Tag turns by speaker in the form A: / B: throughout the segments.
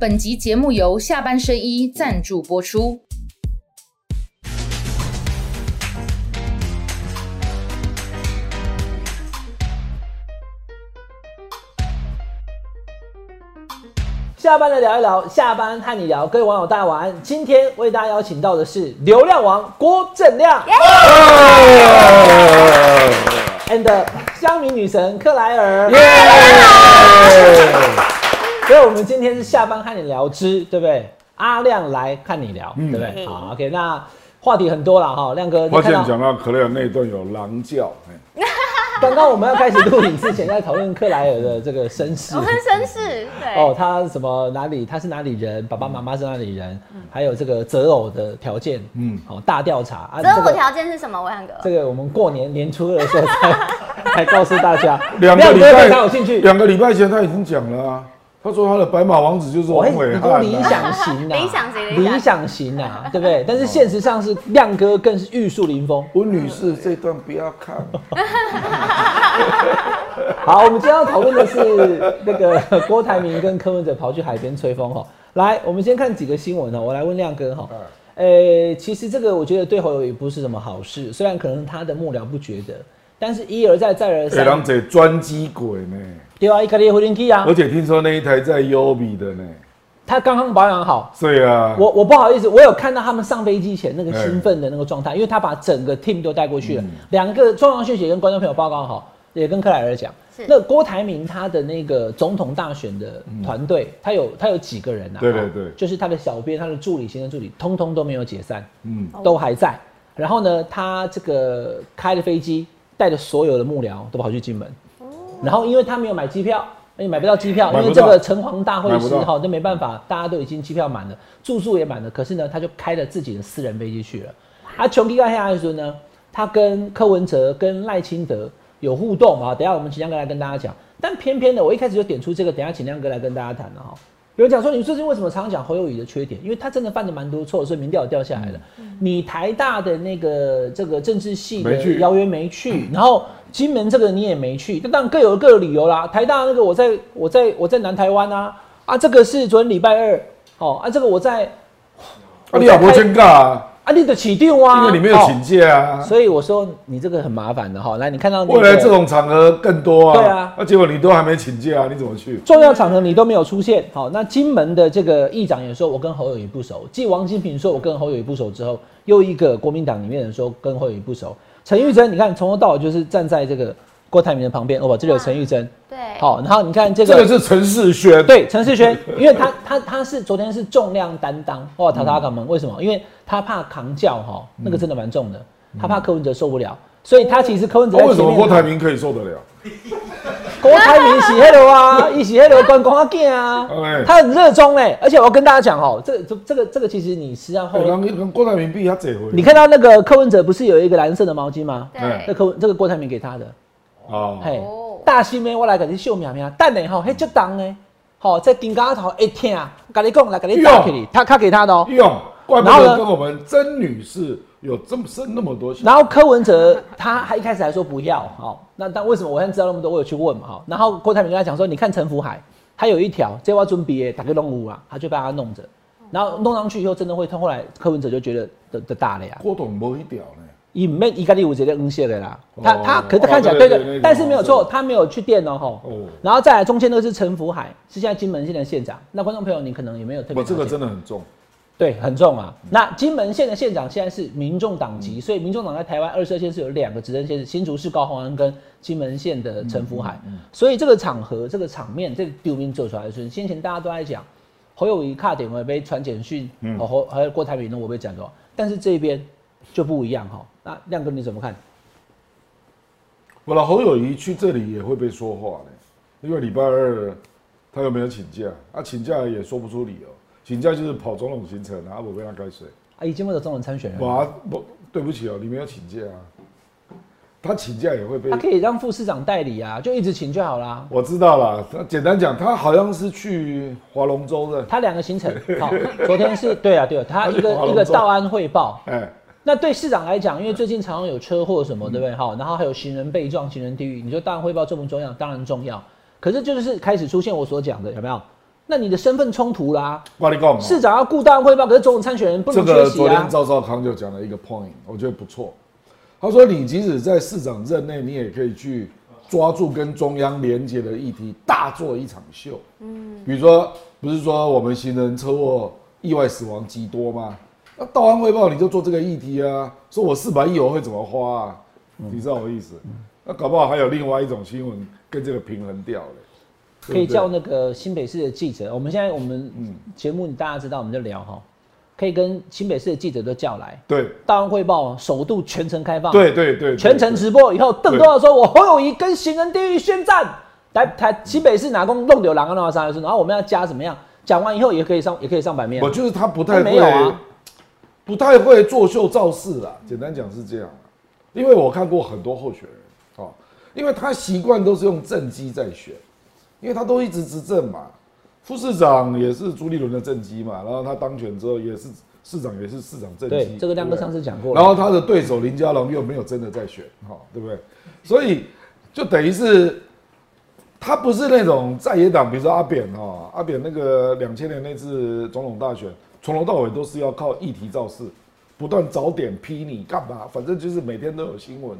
A: 本集节目由下半身衣赞助播出。
B: 下班来聊一聊，下班和你聊，各位网友大家晚安。今天为大家邀请到的是流量王郭正亮，and 乡民女神克莱尔。所以，我们今天是下班和你聊之，对不对？阿亮来看你聊，对不对？好，OK，那话题很多了哈，亮哥，你
C: 发
B: 看到
C: 现讲到克莱尔那一段有狼叫，哎
B: 刚刚我们要开始录影之前，在讨论克莱尔的这个身世
D: 我。们身世，对，
B: 哦，他什么哪里？他是哪里人？爸爸妈妈是哪里人？还有这个择偶的条件，嗯
C: 嗯，
B: 好、大调查啊。
D: 择偶
B: 这个
D: 条件是什么？伟汉哥，
B: 这个我们过年年初二的时候才 才告诉大家，
C: 两个礼拜
B: 有兴趣。
C: 两个礼拜前他已经讲了啊，他说他的白马王子就是王伟
B: 你都理想型啊，
D: 理想型理想
B: 理想型啊，对不对？但是现实上是亮哥更是玉树临风。
C: 温女士这段不要看，
B: 好，我们今天要讨论的是那个 郭台铭跟柯文哲跑去海边吹风哈。来，我们先看几个新闻哦。我来问亮哥哈。呃，其实这个我觉得对侯友宜不是什么好事，虽然可能他的幕僚不觉得，但是一而再再而
C: 给
B: 三，
C: 人这专机鬼呢，
B: 对啊，一开始回电梯啊
C: 而，且听说那一台在优比的呢，
B: 他刚刚保养好。
C: 对啊，
B: 我我不好意思，我有看到他们上飞机前那个兴奋的那个状态，因为他把整个 team 都带过去了。两个重要讯息跟观众朋友报告好，也跟克莱尔讲
D: 是。
B: 那郭台铭他的那个总统大选的团队，他有他有几个人啊？
C: 对对对
B: 就是他的小编、他的助理、行政助理，通通都没有解散，
C: 嗯，
B: 都还在。然后呢，他这个开了飞机，带着所有的幕僚都跑去金门。然后因为他没有买机票，因为买不到机票，因为这个城隍大会
C: 买不到
B: 师哈，那没办法，大家都已经机票满了，住宿也满了。可是呢，他就开了自己的私人飞机去了。啊，琼基盖下来说呢，他跟柯文哲、跟赖清德有互动啊。等一下我们请亮哥来跟大家讲。但偏偏的，我一开始就点出这个，等一下请亮哥来跟大家谈了哈。有人讲说，你最近为什么常常讲侯友谊的缺点？因为他真的犯的蛮多错，所以民调也掉下来了。你台大的那个这个政治系的
C: 没去
B: 邀约没去，然后金门这个你也没去，那当然各有各的理由啦。台大那个我在我在我在南台湾啊，啊这个是昨天礼拜二，哦啊这个我在
C: 啊你老婆真尬啊，
B: 啊你的起定啊，
C: 因为你没有请假啊，
B: 所以我说你这个很麻烦的哈。来，你看到那个
C: 未来这种场合更多啊，
B: 对啊
C: 那结果你都还没请假，啊你怎么去？
B: 重要场合你都没有出现。好，那金门的这个议长也说我跟侯友宜不熟，继王金平说我跟侯友宜不熟之后，又一个国民党里面人说跟侯友宜不熟。陈玉珍，你看从头到尾就是站在这个郭台铭的旁边，哦不，这里有陈玉珍。
D: 对，
B: 好，然后你看这个
C: 这
B: 个
C: 个是陈世轩，
B: 对，陈世轩，因为他他他是昨天是重量担当，哇，塔塔港门，为什么？因为他怕扛叫哈，那个真的蛮重的，他怕柯文哲受不了，所以他其实柯文哲。
C: 为什么郭台铭可以受得了？
B: 郭台铭洗黑流啊，一洗黑流关光镜啊
C: 哎，
B: 他很热衷嘞，而且我要跟大家讲哦，这这这个这个其实你实际上后
C: 郭台铭比他这回，
B: 你看到那个柯文哲不是有一个蓝色的毛巾吗？
C: 对
B: 那柯文这个郭台铭给他的，
C: 哦，
B: 嘿
D: 哦，
B: 大新妹，我来给你秀苗苗，蛋呢吼，嘿就当呢，好在金嘎头一听，跟你讲来给你打给你，他他给他的哦。
C: 用，怪不
B: 然后呢？
C: 得跟我们曾女士有这么生那么多
B: 然后柯文哲他还一开始还说不要，好，那但为什么我现在知道那么多？我有去问嘛，好，然后郭台铭跟他讲说，你看陈福海，他有一条，这我准备打给龙武啊，他就把他弄着，然后弄上去以后真的会痛，后来柯文哲就觉得的的大了呀，
C: 郭董没一条呢，
B: 伊唔免伊家己有这个恩谢的啦，他他可是他看起来对对，但是没有错，他没有去电哦吼，
C: 哦
B: 然后再来中间那个是陈福海，是现在金门县的县长，那观众朋友你可能也没有特别
C: 我这个真的很重，
B: 对，很重啊。那金门县的县长现在是民众党籍，所以民众党在台湾二十二县是有两个执政县市，新竹市高虹安跟金门县的陈福海。所以这个场合、这个场面、这个丢兵做出来的时候，先前大家都在讲侯友谊卡点我被传简讯，哦侯还有郭台铭呢我被讲到，但是这边就不一样哈。那亮哥你怎么看？
C: 我的侯友谊去这里也会被说话呢，因为礼拜二他又没有请假，啊，请假也说不出理由，请假就是跑总统行程啊，我被他该谁？
B: 啊，已经没有中文参选人，
C: 我不对不起哦，你没有请假啊，他请假也会被
B: 他可以让副市长代理啊，就一直请就好啦。
C: 我知道了，他简单讲，他好像是去划龙舟的，
B: 他两个行程，好，昨天是对啊对啊，他一个一个道安汇报，
C: 哎，
B: 那对市长来讲，因为最近常常有车祸什么，对不对？哈，然后还有行人被撞、行人地狱，你说当然汇报重不重要？当然重要。可是就是开始出现我所讲的，有没有？那你的身份冲突啦。
C: 你讲，
B: 市长要顾大安汇报，可是总统参选人不
C: 这
B: 能缺席啊
C: 个昨天。赵少康就讲了一个 point，我觉得不错。他说，你即使在市长任内，你也可以去抓住跟中央连接的议题，大做一场秀。嗯，比如说，不是说我们行人车祸意外死亡极多吗？那道安汇报你就做这个议题啊，说我四百亿我会怎么花啊？你知道我意思？那搞不好还有另外一种新闻跟这个平衡掉了。
B: 可以叫那个新北市的记者，我们现在我们
C: 嗯
B: 节目大家知道，我们就聊哈，可以跟新北市的记者都叫来，
C: 对
B: 大安汇报首度全程开放，
C: 对对对，
B: 全程直播以后，邓多少说我侯友谊跟行人地狱宣战，来台新北市哪公弄丢狼啊弄到三然后我们要加怎么样？讲完以后也可以上，也可以上版面
C: 我。就是他不太
B: 没有，啊
C: 不太会作秀造势啦。简单讲是这样啦因为我看过很多候选人，哦，因为他习惯都是用政绩在选，因为他都一直执政嘛。副市长也是朱立伦的政绩嘛，然后他当选之后也是市长，也是市长政绩。
B: 对，这个亮哥上次讲过了。
C: 然后他的对手林佳龙又没有真的在选，哈，对不对？所以就等于是他不是那种在野党，比如说阿扁哈，阿扁那个两千年那次总统大选，从头到尾都是要靠议题造势，不断找点批你干嘛，反正就是每天都有新闻。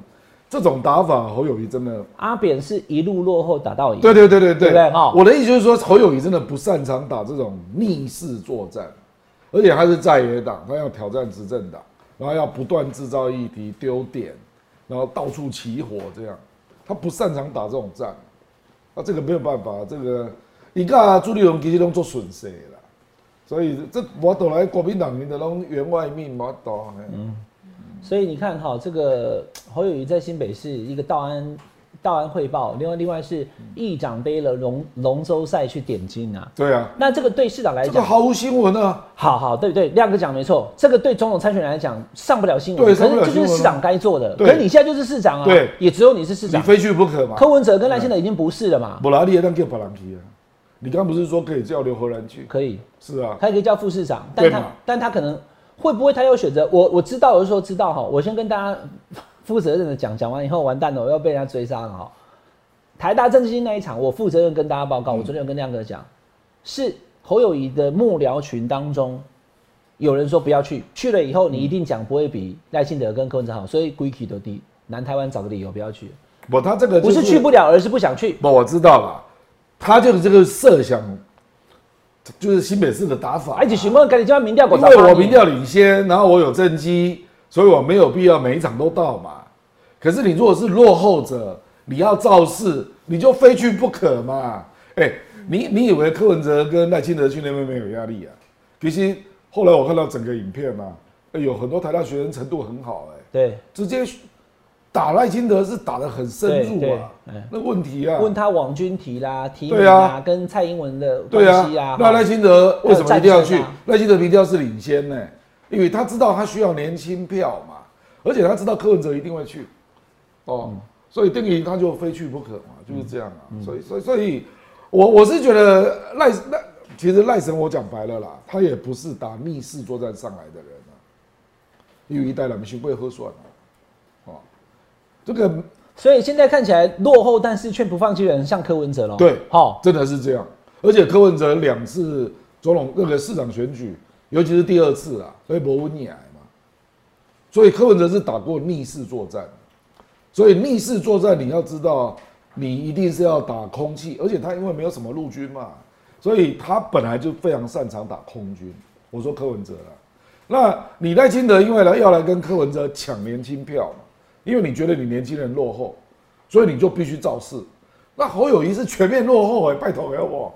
C: 这种打法，侯友谊真的，
B: 阿扁是一路落后打到赢，
C: 对对对对
B: 对。不对？哈。
C: 我的意思就是说，侯友谊真的不擅长打这种逆势作战，而且他是在野党，他要挑战执政党，然后要不断制造议题、丢点，然后到处起火，这样。他不擅长打这种战。啊，这个没有办法，这个你看朱立伦其实都做损失所以这我倒来国民党民的拢员外命我倒，嗯，
B: 所以你看哈，这个 侯友谊在新北市一个道安道安汇报，另外另外是议长背了龙龙舟赛去点睛啊。
C: 对啊，
B: 那这个对市长来
C: 这个
B: 讲，
C: 毫无新闻啊，
B: 好好对对，亮哥讲没错，这个对总统参选人来讲上不了新闻，
C: 对
B: 可是就是市长该做的。
C: 对
B: 可是你现在就是市长啊，
C: 对
B: 也只有你是市长。
C: 你非去不可嘛。
B: 柯文哲跟赖清德已经不是了嘛，
C: 不然你也当叫别人去啊。你刚刚不是说可以叫刘荷兰去？
B: 可以，
C: 是啊，
B: 他也可以叫副市长，但他但他可能会不会他有选择？我我知道，我是说知道哈，我先跟大家 负责任的讲，讲完以后完蛋了，我要被人家追杀了哈。台大政治经那一场，我负责任跟大家报告，我昨天有跟亮哥讲，是侯友谊的幕僚群当中，有人说不要去，去了以后你一定讲不会比赖清德跟柯文哲好，所以归期都低，南台湾找个理由不要去，
C: 不，他这个、就
B: 不是去不了，而是不想去。
C: 不，我知道了，他就是这个设想，就是新北市的打法。
B: 而且询问赶紧叫他民调给
C: 因为我民调领先，然后我有政绩，所以我没有必要每一场都到嘛。可是你如果是落后者，你要造势，你就非去不可嘛。哎、你你以为柯文哲跟赖清德去那边没有压力啊？其实后来我看到整个影片嘛、哎有很多台大学生程度很好、哎，
B: 对，
C: 直接打赖清德是打得很深入啊那问题啊，
B: 问他网军提啦、提名
C: 对
B: 啊。
C: 啊，
B: 跟蔡英文的
C: 对
B: 关系啊，，
C: 啊那赖清德为什么一定要去？赖清德一定要是领先呢？因为他知道他需要年轻票嘛，而且他知道柯文哲一定会去，哦，所以等于他就非去不可嘛，就是这样啊。所以，所以，所以我我是觉得赖赖，其实赖神我讲白了啦，他也不是打密室作战上来的人啊，因为一代人行贵喝算这个
B: 所以现在看起来落后，但是却不放弃的人像柯文哲喽。
C: 对
B: 好，
C: 真的是这样。而且柯文哲两次总统那个市长选举，尤其是第二次啊，被博文碾嘛，所以柯文哲是打过逆势作战。所以逆势作战，你要知道，你一定是要打空气，而且他因为没有什么陆军嘛，所以他本来就非常擅长打空军。我说柯文哲了，那李代清德因为来要来跟柯文哲抢年轻票嘛，因为你觉得你年轻人落后，所以你就必须造势。那侯友谊是全面落后哎、拜托给我？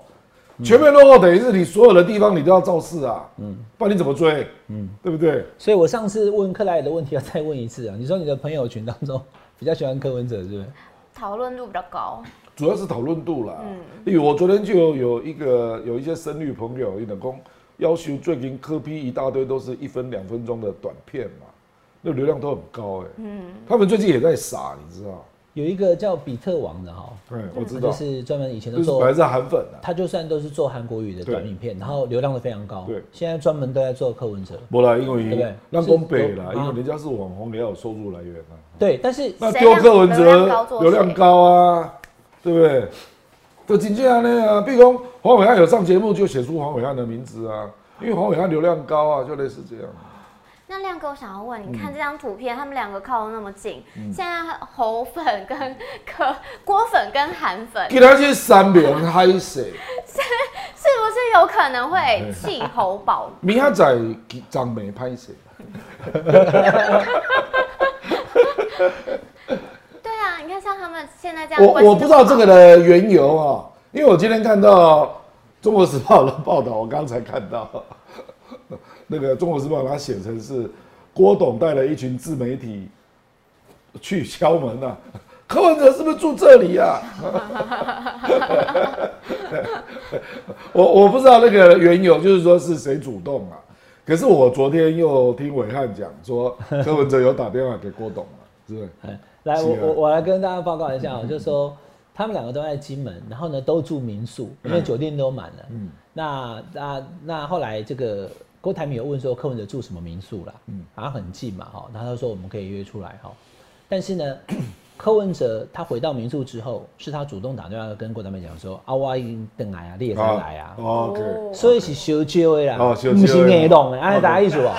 C: 全面落后等于是你所有的地方你都要造势啊，嗯，不然你怎么追？嗯，对不对？
B: 所以我上次问克莱尔的问题要再问一次啊。你说你的朋友群当中比较喜欢柯文哲，是不是？
D: 讨论度比较高。
C: 主要是讨论度啦。因为我昨天就有有一个有一些深绿朋友，一等公要求最近科批一大堆都是一分两分钟的短片嘛，那流量都很高哎、嗯，他们最近也在傻，你知道？
B: 有一个叫比特王的哈，
C: 对，我知道，
B: 就是专门以前都做
C: 就是本来是韩粉啊。
B: 他就算都是做韩国语的短影片，然后流量都非常高。
C: 对
B: 现在专门都在做柯文哲。
C: 不啦，因为
B: 对不对
C: 为让东北啦，因为人家是网红，也要有收入来源啊。
B: 对，但是
C: 那
D: 谁
C: 丢柯文哲
D: 流量高
C: 啊，对不对？就真正那样啊，比如黄伟汉有上节目就写出黄伟汉的名字啊，因为黄伟汉流量高啊，就类似这样。
D: 那亮哥，我想要问，你看这张图片，他们两个靠得那么近，现在侯粉跟 柯郭粉跟韩粉，
C: 给他去三名海色，
D: 是不是有可能会 气侯保？
C: 明仔载张梅拍摄。
D: 对啊，你看像他们现在这样，
C: 我我不知道这个的缘由啊，因为我今天看到《中国时报》的报道，我刚才看到那个《中国时报》它写成是郭董带了一群自媒体去敲门啊，柯文哲是不是住这里啊？我我不知道那个缘由，就是说是谁主动啊？可是我昨天又听伟汉讲说，柯文哲有打电话给郭董了，是不是？
B: 来，我我我来跟大家报告一下我，就是说他们两个都在金门，然后呢都住民宿，因为酒店都满了。嗯，那那那后来这个郭台铭有问说柯文哲住什么民宿啦？嗯，好像很近嘛，哈，然后他说我们可以约出来哈，但是呢。柯文哲他回到民宿之后，是他主动打电话跟郭台铭讲说：“啊，我已经等来啊，你也才来啊。
C: 哦 OK，
B: 所以是小招的啦，
C: 哦
B: 不是硬弄的，安尼大家意思哦，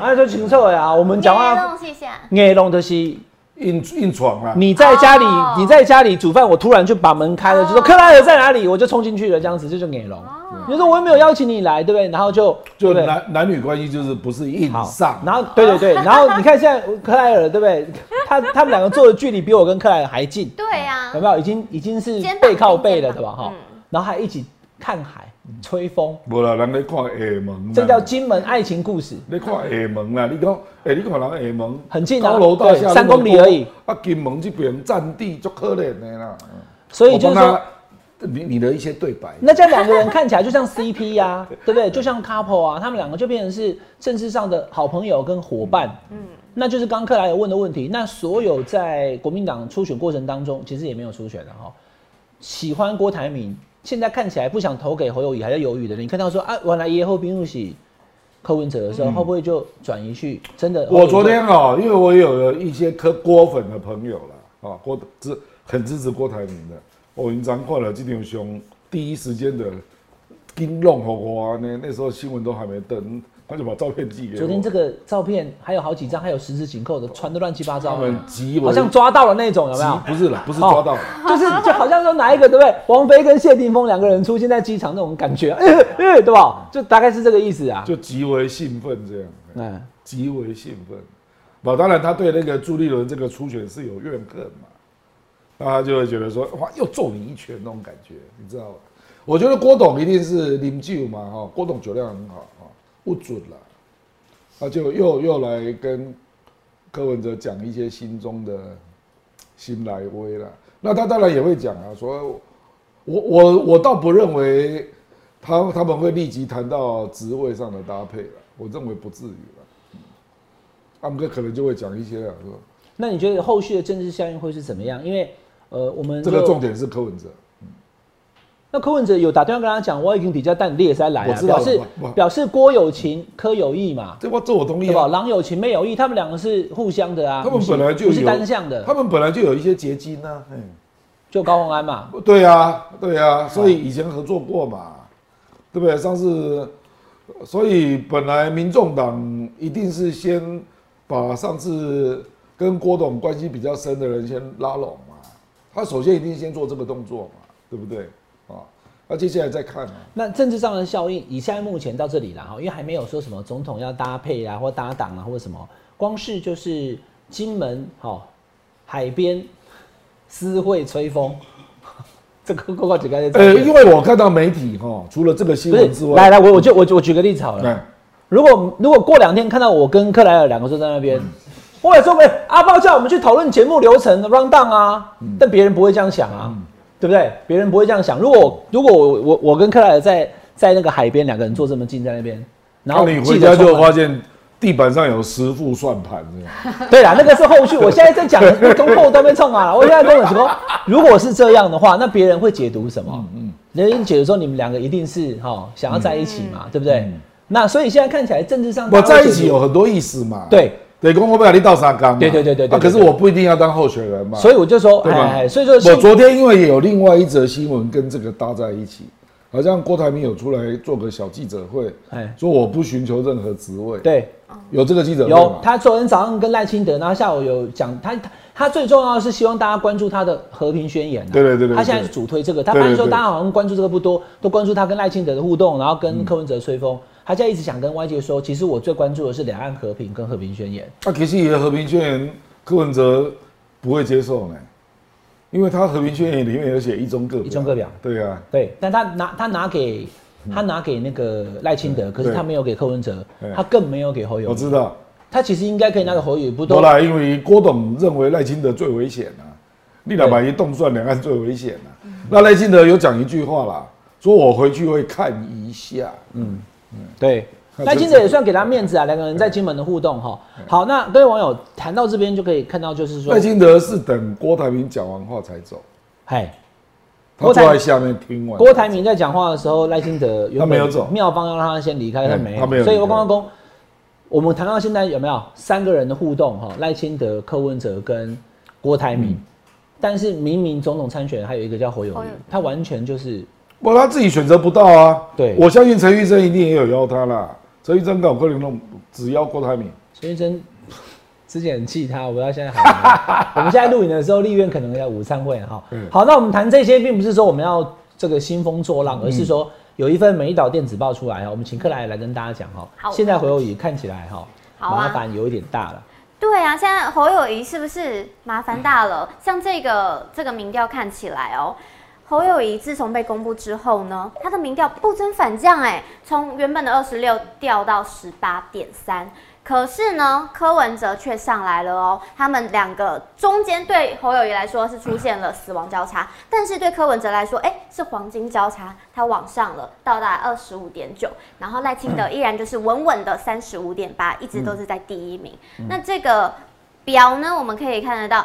B: 安尼就清楚的啊。我们讲话
D: 弄一下，
B: 硬弄就是
C: 硬硬闯啊！
B: 你在家里
D: 哦
B: 你在家里煮饭，我突然就把门开了，就说
D: 哦
B: 克莱尔在哪里，我就冲进去了，这样子这就硬弄。你说我又没有邀请你来，对不对？然后就
C: 就
B: 不对
C: 男男女关系就是不是硬
B: 好
C: 上，
B: 然后对对对，然后你看现在克莱尔对不对？他他们两个坐的距离比我跟克莱尔还近，
D: 对呀
B: 有，没有？已经已经是
D: 肩膀
B: 背靠背了，对吧？哈
D: 嗯，
B: 然后还一起看海、吹风，
C: 无啦，人咧看厦门啦，
B: 这叫金门爱情故事。
C: 你看厦门啦，你讲，哎，你看人厦门
B: 很近啊
C: 高楼大
B: 对
C: 厦
B: 三公里而已，
C: 啊，金门这边占地足可怜的啦。嗯
B: 所以就是说
C: 你你的一些对白，
B: 那这样两个人看起来就像 CP 呀、对不对？就像 couple 啊，他们两个就变成是政治上的好朋友跟伙伴。嗯，那就是刚克莱尔问的问题。那所有在国民党初选过程当中，其实也没有初选的哈，喜欢郭台铭，现在看起来不想投给侯友谊，还在犹豫的人，你看到说啊，原来耶后兵入喜柯文哲的时候，会不会就转移去真的？
C: 我昨天啊，因为我有了一些磕郭粉的朋友了，啊，郭支很支持郭台铭的，我已经看了这条兄第一时间的金融和我呢，那时候新闻都还没登，他就把照片寄给我。
B: 昨天这个照片还有好几张，还有十指紧扣的，传的乱七八糟
C: 他，们极
B: 好像抓到了那种，有没有？
C: 不是啦，不是抓到，
B: 就是就好像说哪一个对不对？王菲跟谢霆锋两个人出现在机场那种感觉，哎、哎、对吧？就大概是这个意思啊。
C: 就极为兴奋这样，
B: 嗯，
C: 极为兴奋。那当然，他对那个朱立伦这个初选是有怨恨嘛，那他就会觉得说，哇，又揍你一拳那种感觉，你知道吧？我觉得郭董一定是啉酒嘛，哈，郭董酒量很好啊，不准了，他就又又来跟柯文哲讲一些心中的心来威了。那他当然也会讲啊，说我我我倒不认为他他们会立即谈到职位上的搭配了，我认为不至于了。嗯他们哥可能就会讲一些啊，说
B: 那你觉得后续的政治效应会是怎么样？因为呃，我们
C: 这个重点是柯文哲，
B: 那柯文哲有打电话跟他讲，我已经比较淡，你也是在来啊，
C: 我知道
B: 表示表示郭有情、柯有意嘛，
C: 这我这我同意
B: 对吧？
C: 啊。
B: 郎有情，妹有意，他们两个是互相的啊，
C: 他们本来就
B: 不是
C: 有
B: 单向的，
C: 他们本来就有一些结晶呢、嗯，
B: 就高鸿安嘛，
C: 对啊，对啊，所以以前合作过嘛，对不对？上次，所以本来民众党一定是先把上次跟郭董关系比较深的人先拉拢嘛，他首先一定先做这个动作嘛，对不对？啊，那接下来再看嘛。
B: 那政治上的效应，以现在目前到这里了哈，因为还没有说什么总统要搭配啊，或搭档啊，或者什么，光是就是金门好、海边私会吹风，这个够够几个
C: 呃，因为我看到媒体哈，除了这个新
B: 不
C: 闻之外，
B: 是来来，我我就我就我举个例子好了，
C: 哎，
B: 如果如果过两天看到我跟克莱尔两个坐在那边，我也说喂阿豹叫我们去讨论节目流程 round down 啊，但别人不会这样想啊，对不对？别人不会这样想。如果我如果我我我跟克莱尔在在那个海边，两个人坐这么近在那边，然后
C: 你回家就发现地板上有十副算盘这样。
B: 对啦，那个是后续。我现在在讲从后端被冲啊，我现在跟我说，如果是这样的话，那别人会解读什么？嗯，人家解读说你们两个一定是哈、想要在一起嘛，对不对？那所以现在看起来政治上
C: 我在一起有很多意思嘛。
B: 对，
C: 得公我不要你倒沙缸嘛，
B: 对对对对对
C: 啊可是我不一定要当候选人嘛，
B: 所以我就说，哎，所以说
C: 我昨天因为有另外一则新闻跟这个搭在一起，好像郭台铭有出来做个小记者会，
B: 哎。
C: 说我不寻求任何职位，，
B: 对。
C: 有这个记者会
B: 有，他昨天早上跟赖清德，然后下午有讲他他他最重要的是希望大家关注他的和平宣言、啊。
C: 对对对对
B: 他现在是主推这个，他发现说大家好像关注这个不多，都关注他跟赖清德的互动，然后
C: 嗯。
B: 跟柯文哲吹风。他现在一直想跟外界说，其实我最关注的是两岸和平跟和平宣言。
C: 那其实也和平宣言，柯文哲不会接受呢，因为他和平宣言里面有写一中各表
B: 一中各表，
C: 对啊，
B: 对，但他拿他拿给他拿给那个赖清德，可是他没有给柯文哲，他更没有给侯友。
C: 我知道。
B: 他其实应该可以拿给侯友，不都
C: 后来因为郭董认为赖清德最危险啊，立两百一动算两岸最危险啊。那赖清德有讲一句话啦，说我回去会看一下。
B: 对，
C: 那
B: 赖清德也算给他面子啊，两个人在金门的互动哈。好，那各位网友谈到这边就可以看到，就是说
C: 赖，清德是等郭台铭讲完话才走，
B: 嗨，
C: 他
B: 郭台
C: 坐在下面听完。
B: 郭台铭在讲话的时候，赖清德
C: 他没有走。
B: 妙方要让他先离开，他
C: 嗯
B: 没有，
C: 他没有
B: 所以我刚刚讲，我们谈到现在有没有三个人的互动哈？赖清德、柯文哲跟郭台铭，
C: 嗯。
B: 但是明明总统参选还有一个叫侯友谊
D: 侯友宜，
B: 他完全就是
C: 不，他自己选择不到啊。
B: 对
C: 我相信陈玉珍一定也有邀他啦。陈玉珍搞可能弄只邀郭台铭。
B: 陈玉珍 之前很气他，我不知道现在好？我们现在录影的时候，立院可能要午餐会哈
C: 嗯。
B: 好，那我们谈这些，并不是说我们要这个兴风作浪，而是说有一份美丽岛电子报出来哈，我们请克莱来跟大家讲哈。
D: 好
B: 现在侯友谊看起来哈，麻烦有一点大了。
D: 对啊，现在侯友谊是不是麻烦大了？像这个这个民调看起来哦，侯友谊自从被公布之后呢，他的民调不增反降，哎，从原本的二十六掉到十八点三。可是呢，柯文哲却上来了哦。他们两个中间对侯友谊来说是出现了死亡交叉，但是对柯文哲来说，哎，是黄金交叉，他往上了，到达二十五点九。然后赖清德依然就是稳稳的三十五点八，一直都是在第一名。那这个表呢，我们可以看得到。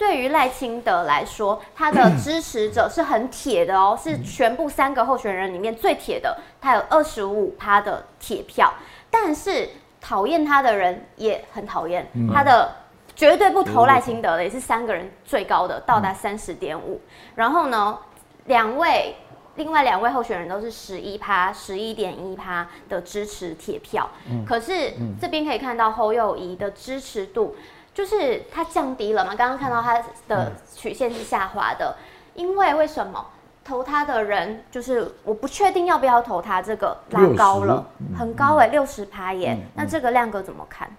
D: 对于赖清德来说，他的支持者是很铁的哦，是全部三个候选人里面最铁的，他有二十五趴的铁票。但是讨厌他的人也很讨厌，他的绝对不投赖清德的也是三个人最高的，到达三十点五。然后呢，两位另外两位候选人都是十一趴、十一点一趴的支持铁票。可是这边可以看到侯友谊的支持度，就是它降低了嘛？刚刚看到它的曲线是下滑的，因为为什么？投他的人就是我不确定要不要投他，这个拉高了，很高哎、六十趴耶。那这个亮哥怎么看？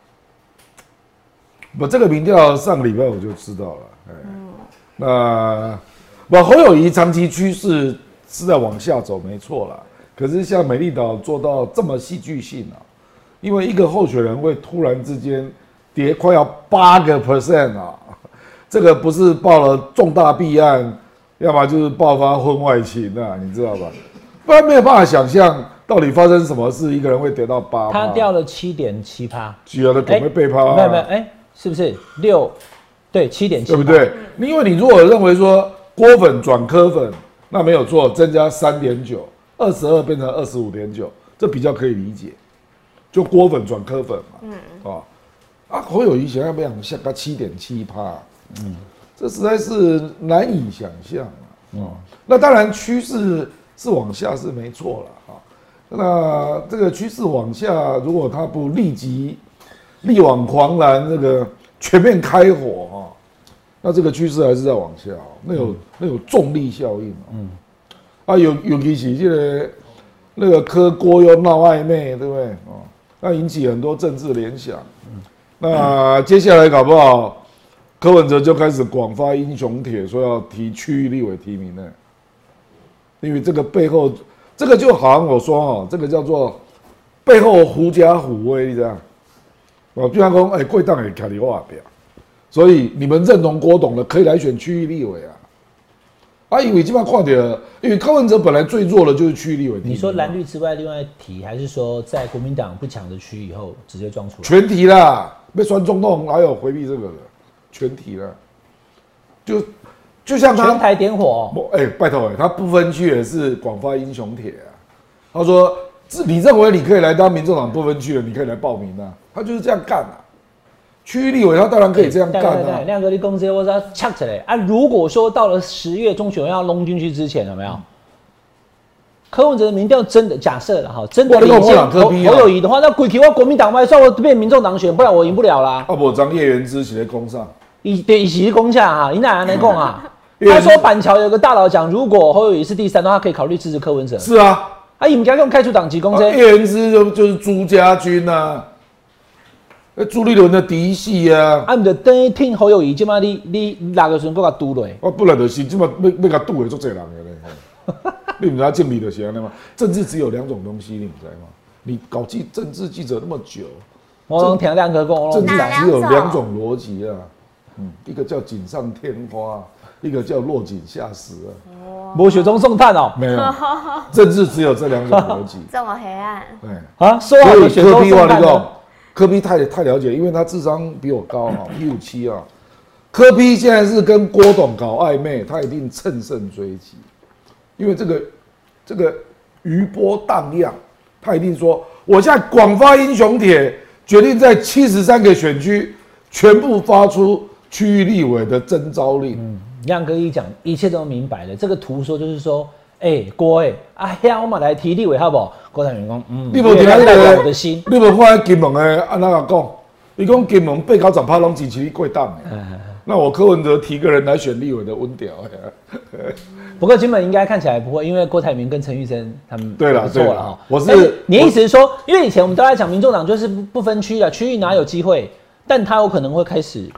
C: 不，这个民调上个礼拜我就知道了。哎，那不侯友谊长期趋势是在往下走，没错了。可是像美丽岛做到这么戏剧性啊，因为一个候选人会突然之间跌快要八个 percent 啊，这个不是报了重大弊案，要么就是爆发婚外情啊，你知道吧？不然没有办法想象到底发生什么事，一个人会跌到八趴。
B: 他掉了七点七趴，
C: 举了的狗被背趴、啊，
B: 没有没有，哎，是不是六？对，七点七，
C: 对不？对？因为你如果认为说郭粉转科粉，那没有错，增加三点九，二十二变成二十五点九，这比较可以理解。就郭粉转科粉嘛，嗯，啊啊，侯友谊想要不想下个七点七趴？嗯，这实在是难以想象啊。哦，那当然趋势是往下是没错了啊。那这个趋势往下，如果它不立即力挽狂澜，这个全面开火哈、那这个趋势还是在往下、哦，那有、那有重力效应、哦，嗯，啊，尤尤其是这个那个柯郭又闹暧昧，对不对？哦，那引起很多政治联想。那接下来搞不好柯文哲就开始广发英雄帖，说要提区域立委提名呢，因为这个背后，这个就好像我说哦，这个叫做背后狐假虎威，你知道？哦，就像讲，哎、贵党也卡里瓦表，所以你们认同郭董的，可以来选区域立委啊。啊，因为基本上看点，因为柯文哲本来最弱的就是区域立委。
B: 你说蓝绿之外，另外提，还是说在国民党不强的区以后直接撞出来？
C: 全提啦，被酸中洞哪有回避这个的？全体了，就就像他
B: 全台点火
C: 哎、拜托哎、他不分区也是广发英雄帖啊。他说，自你认为你可以来当民众党不分区的，你可以来报名啊。他就是这样干啊。区域立委他当然可以这样干啊。
B: 亮哥，的公司我说呛起来啊！如果说到了十月中旬要弄进去之前，有没有？柯文哲的民调真的假设了哈，真的
C: 哇你跟我
B: 领先侯侯友谊的话，那鬼气我国民党外算我变民众党选，不然我赢不了啦。
C: 啊不，张叶元之写在攻上，
B: 以对以其攻下哈，你哪来供啊？他说板桥有个大佬讲，如果侯友谊是第三的话，可以考虑支持柯文哲。
C: 是啊，
B: 啊，你们家用开除党籍公
C: 啊
B: 这，
C: 叶元之就就是朱家军呐，那朱立伦的嫡系啊，
B: 啊，你就等于听侯友谊，即马你你哪个时候给他堵落？
C: 我不然就是即嘛要要甲堵的足侪人个咧。吼你唔知道政治就是安尼吗？政治只有两种东西，你唔知吗？你搞记政治记者那么久，
B: 我拢听亮哥讲，我
C: 政治只有
D: 两种
C: 逻辑啊，嗯，一个叫锦上添花，一个叫落井下石啊。
B: 无雪中送炭哦。
C: 没有，政治只有这两种逻辑。
D: 这么黑暗，
C: 对，
B: 啊，说好
C: 所以
B: 的雪中
C: 科比我跟
B: 送炭呢
C: 你讲？，科比太太了解，因为他智商比我高啊，一五七啊。科比现在是跟郭董搞暧昧，他一定乘胜追击，因为这个这个余波荡漾，他一定说，我现在广发英雄帖，决定在七十三个选区全部发出区域立委的征召令。
B: 嗯亮哥一讲，一切都明白了。这个图说就是说，哎、郭哎、啊呀，我们来提立委好不好？郭台铭讲，嗯，
C: 你无听那
B: 因为他代表我的心。
C: 你无看金门的安那个讲，伊讲金门被高十趴拢支持你过档的。那我柯文哲提个人来选立委的温屌呀，
B: 不过金本应该看起来不会，因为郭台铭跟陈玉生他们
C: 对啦对啦
B: 不错了哈。
C: 我是
B: 但你的意思是说，因为以前我们都在讲民众党就是不不分区的，区域哪有机会？但他有可能会开始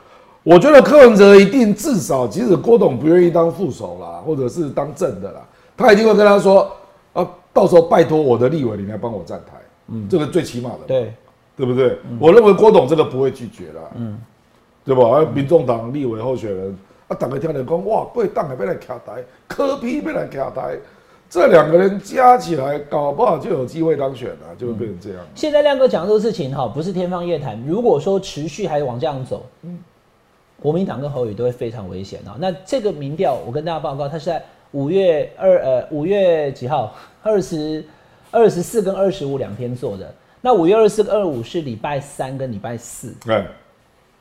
C: 我觉得柯文哲一定至少，即使郭董不愿意当副手啦，或者是当正的啦，他一定会跟他说，啊，到时候拜托我的立委你来帮我站台，嗯，这个最起码的，
B: 对
C: 对不对？我认为郭董这个不会拒绝啦，嗯，对吧？啊，民众党立委候选人啊，大家听人讲，哇，贵党还被来卡台，柯批被来卡台，这两个人加起来，搞不好就有机会当选了，就会变成这样。
B: 现在亮哥讲这个事情哈，不是天方夜谭。如果说持续还往这样走，嗯国民党跟侯友都会非常危险啊。那这个民调，我跟大家报告，它是在五月二呃五月几号？二十二十四跟二十五两天做的。那五月二十四跟二五是礼拜三跟礼拜四，
C: 哎，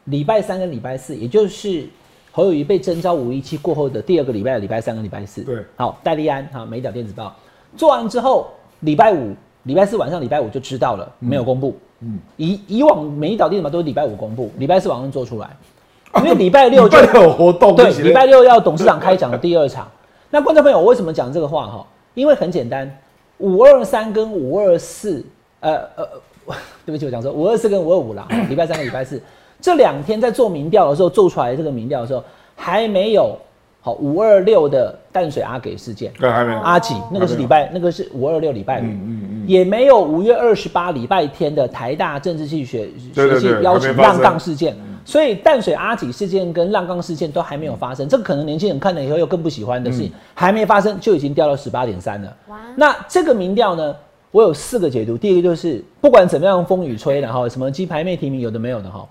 B: 礼拜三跟礼拜四，也就是侯友谊被征召五一七过后的第二个礼拜的礼拜三跟礼拜四。
C: 对
B: 好，戴利安，好，美角电子报做完之后，礼拜五、礼拜四晚上、礼拜五就知道了，没有公布。嗯，以以往美岛电子报都是礼拜五公布，礼拜四晚上做出来，因为礼拜六就
C: 有活动，
B: 对礼拜六要董事长开讲的第二场。那观众朋友，我为什么讲这个话哈？因为很简单，五二三跟五二四，呃呃，对不起，我讲说五二四跟五二五啦，礼拜三跟礼拜四这两天在做民调的时候，做出来这个民调的时候，还没有好五二六的淡水阿给事件。
C: 对，还没有。
B: 阿吉那个是礼拜，那个是五二六礼拜五，
C: 嗯嗯嗯
B: 也没有五月二十八礼拜天的台大政治系学学系邀请浪杠事件，所以淡水阿吉事件跟浪杠事件都还没有发生，这个可能年轻人看了以后又更不喜欢的事情，还没发生就已经掉到十八点三了。那这个民调呢，我有四个解读，第一个就是不管怎么样风雨吹，然后什么鸡排妹提名有的没有的哈，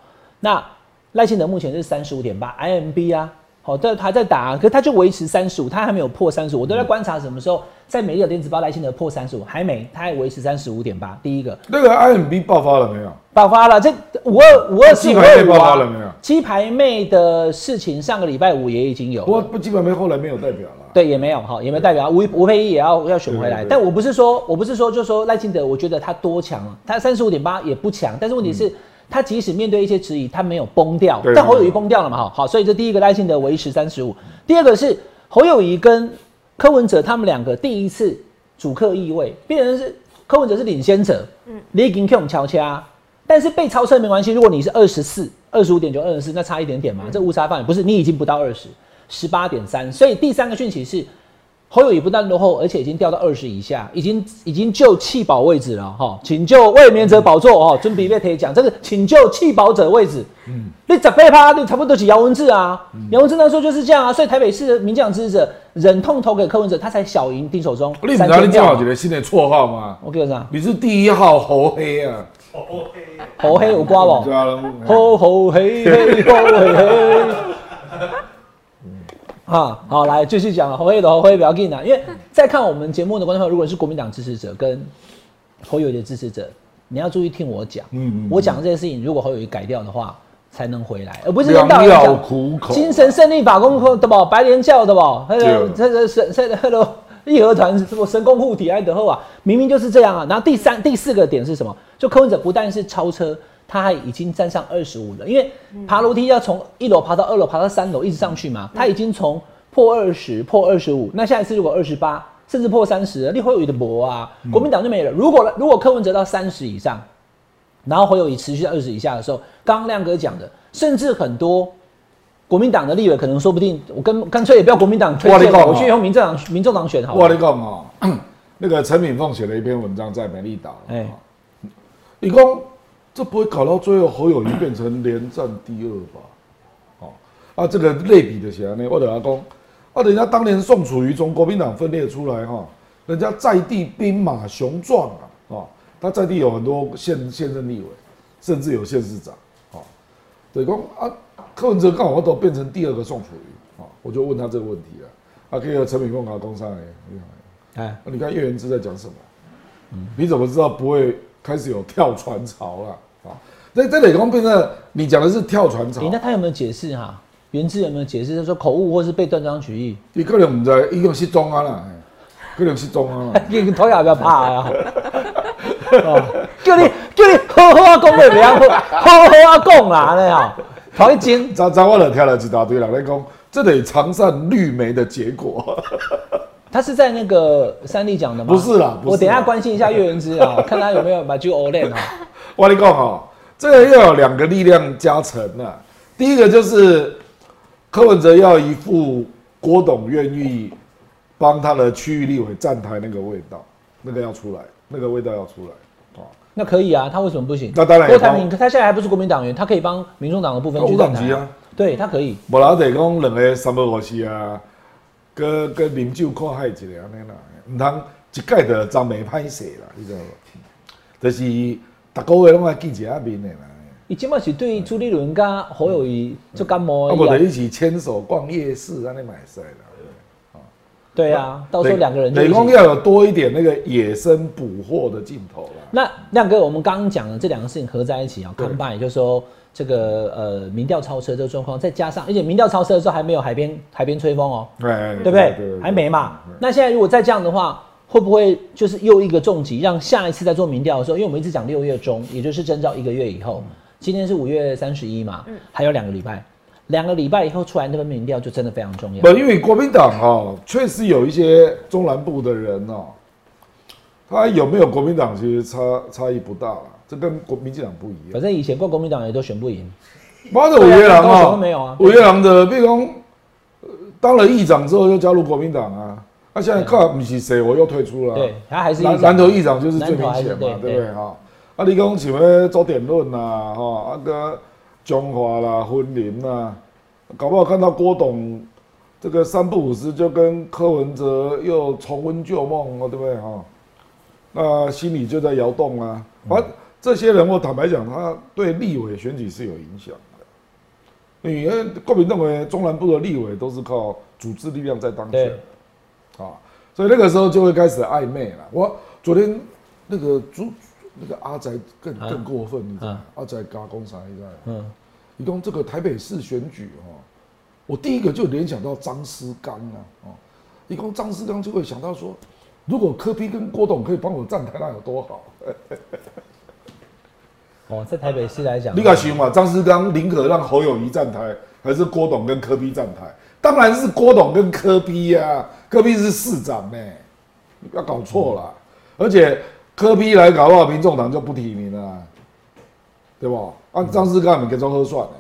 B: 那赖清德目前是三十五点八 IMB 啊，好，但他在打，可是他就维持三十五，他还没有破三十五，我都在观察什么时候在美丽的电子报赖清德破三十五，还没，他还维持三十五点八，第一个
C: 那个 IMB 爆发了没有？
B: 爆发了，这五二五二四五
C: 鸡排妹
B: 二五
C: 爆发了没有
B: 啊，鸡排妹的事情上个礼拜五也已经有了，
C: 不过不基本没后来没有代表了。
B: 对，也没有哈，也没有代表吴吴佩仪也要要选回来。但我不是说，我不是说，就说赖清德，我觉得他多强，他三十五点八也不强，但是问题是。他即使面对一些质疑，他没有崩掉
C: 对，
B: 但侯友谊崩掉了嘛，哈，好，所以这第一个赖清德维持三十五，第二个是侯友谊跟柯文哲他们两个第一次主客意味，变成是柯文哲是领先者，嗯，你已经 Q 敲掐，但是被超车没关系，如果你是二十四、二十五点九、二十四，那差一点点嘛，这误差范围不是你已经不到二十，十八点三，所以第三个讯息是侯友谊不但落后，而且已经掉到二十以下，已经已经就弃保位置了哈，请就卫冕者宝座哦，准备被可以讲这个请就弃保者位置，嗯，你十倍趴，你差不多是姚文智啊，姚文智那时候就是这样啊，所以台北市的民进党支持者忍痛投给柯文哲，他才小赢丁守中
C: 你不知道你正
B: 三千票嘛。
C: 好一个新的绰号吗？
B: 我跟你讲，
C: 你是第一号侯黑啊！
B: 猴黑有瓜不？
C: 知道了。
B: 吼吼嘿嘿吼嘿嘿。啊，好，来继续讲了，侯黑的侯黑不要紧啊，因为在看我们节目的观众朋友，如果是国民党支持者跟侯友宜的支持者，你要注意听我讲，
C: 嗯嗯嗯
B: 我讲的这些事情，如果侯友宜改掉的话，才能回来，而不是一天到晚
C: 良药
B: 讲
C: 苦口，
B: 精神胜利法功课对不？白莲教对不？那个
C: 对
B: 这个神这个个义和团什么神功护体爱德后啊，明明就是这样啊。然后第三、第四个点是什么？就柯文哲不但是超车，他还已经站上二十五了，因为爬楼梯要从一楼爬到二楼，爬到三楼一直上去嘛，他已经从破二十、破二十五，那下一次如果二十八，甚至破三十，你会有的博啊，国民党就没了。如果如果柯文哲到三十以上，然后侯友谊持续在二十以下的时候，刚刚亮哥讲的，甚至很多国民党的立委可能说不定，我跟干脆也不要国民党推荐了，
C: 我
B: 我去用民进党民众党选好
C: 我
B: 了。
C: 跟你讲哦，那个陈敏凤写了一篇文章在美丽岛，
B: 哎
C: 哎，你讲这不会搞到最后侯友谊变成连战第二吧？哦，啊，这个类比的起来呢，我等下讲，啊，人家当年宋楚瑜从国民党分裂出来哈、人家在地兵马雄壮啊，哦，他在地有很多县县任立委，甚至有县市长，哦，对，讲啊，柯文哲刚好都变成第二个宋楚瑜，啊、我就问他这个问题了，啊，可以和陈敏凤搞工商哎。
B: 哎，
C: 啊你看叶元之在讲什么？你怎么知道不会开始有跳船潮了啊？在在磊光变成你讲的是跳船潮
B: 你，那他有没有解释哈？原志有没有解释？就是说口误或是被断章取义？
C: 你可能唔知，伊用失踪啊啦，嘿可能失踪啊啦。
B: 你头也不要怕啊！哦叫你叫你好好啊讲，你不要好好啊讲啦，那样头一惊。
C: 早早我就听了一大堆人在讲，这得长善绿莓的结果。
B: 他是在那个三立讲的吗？
C: 不是啦不是啦
B: 我等一下关心一下岳元芝啊，看他有没有把就 Olen 啊。
C: 我跟你讲哈，这个要有两个力量加成啊。第一个就是柯文哲要一副郭董愿意帮他的区域立委站台那个味道，那个要出来，那个味道要出来啊。
B: 那可以啊，他为什么不行？
C: 那当然
B: 郭台铭他现在还不是国民党员，他可以帮民众党的部分去站台
C: 啊，
B: 对他可以。
C: 我老得讲两个三不五时啊，跟跟啉酒看海一下安尼啦，毋通一届就张眉歹势啦，你知道无？就是逐个月拢爱见一下面的啦，
B: 伊今麦是对朱立伦跟侯友谊做感冒
C: 啊
B: 一样。
C: 无就一起牵手逛夜市，安尼买使啦。
B: 对啊，到时候两个人就
C: 雷公要有多一点那个野生捕获的镜头啦。
B: 那亮哥，我们刚刚讲的这两个事情合在一起啊
C: 对
B: ，combine 就是说这个呃民调超车这个状况，再加上而且民调超车的时候还没有海边海边吹风哦，
C: 对，
B: 对不对？还没嘛。那现在如果再这样的话，会不会就是又一个重击，让下一次在做民调的时候，因为我们一直讲六月中，也就是征召一个月以后，今天是五月三十一嘛，还有两个礼拜，两个礼拜以后出来那份民调就真的非常重要
C: 不，。因为国民党哦，确实有一些中南部的人哦，他有没有国民党其实差差异不大啦，这跟国民进党不一样
B: 反。正以前过国民党也都选不赢，
C: 妈的，五月郎
B: 高雄
C: 哦，
B: 都没有啊
C: 五月郎的，比如讲，呃当了议长之后就加入国民党啊，那现在看不是谁，我又退出了啊。
B: 对，他还是
C: 南
B: 议长
C: 南投议长就是最明显嘛，
B: 对
C: 对不对哈？啊，你讲像要做点论呐，哈，啊个中华啦、婚林呐，搞不好看到郭董这个三不五时就跟柯文哲又重温旧梦了，对不对哈？那心里就在摇动啊。反正这些人，我坦白讲，他对立委选举是有影响的。因为国民党的中南部的立委都是靠组织力量在当选，啊，所以那个时候就会开始暧昧了。我昨天那个朱那个阿宅更
B: 啊
C: 更过分，你知道？阿宅加工厂，你知道吗？
B: 嗯，
C: 你讲这个台北市选举哦，我第一个就联想到张思刚啊，哦，你讲张思刚就会想到说，如果柯批跟郭董可以帮我站台，那有多好？
B: 哦，在台北市来讲，
C: 你敢想嘛？张思刚宁可让侯友谊站台，还是郭董跟柯比站台？当然是郭董跟柯比呀，柯比是市长呢，你不要搞错了。而且柯比来搞不好，民众党就不提名了啊，对不？啊，张思刚也给做喝算的，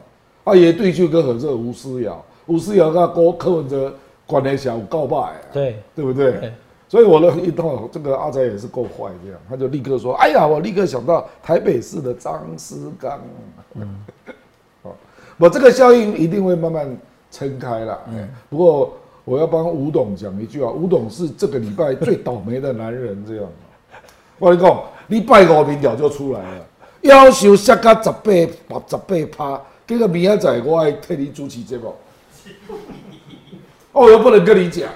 C: 啊也对就跟合作吴思瑶，吴思瑶跟郭柯文哲关系小有告白啊，
B: 对
C: 对不对？
B: 对
C: 所以我的一到这个阿仔也是够坏，这样他就立刻说：“哎呀，我立刻想到台北市的张思刚。”嗯，好，我这个效应一定会慢慢撑开了。嗯，不过我要帮吴董讲一句啊，吴董是这个礼拜最倒霉的男人，这样。我跟你讲，你拜五民调就出来了，要求下到十八八十八趴，这个明仔载我还替你主持节目，哦我又不能跟你讲，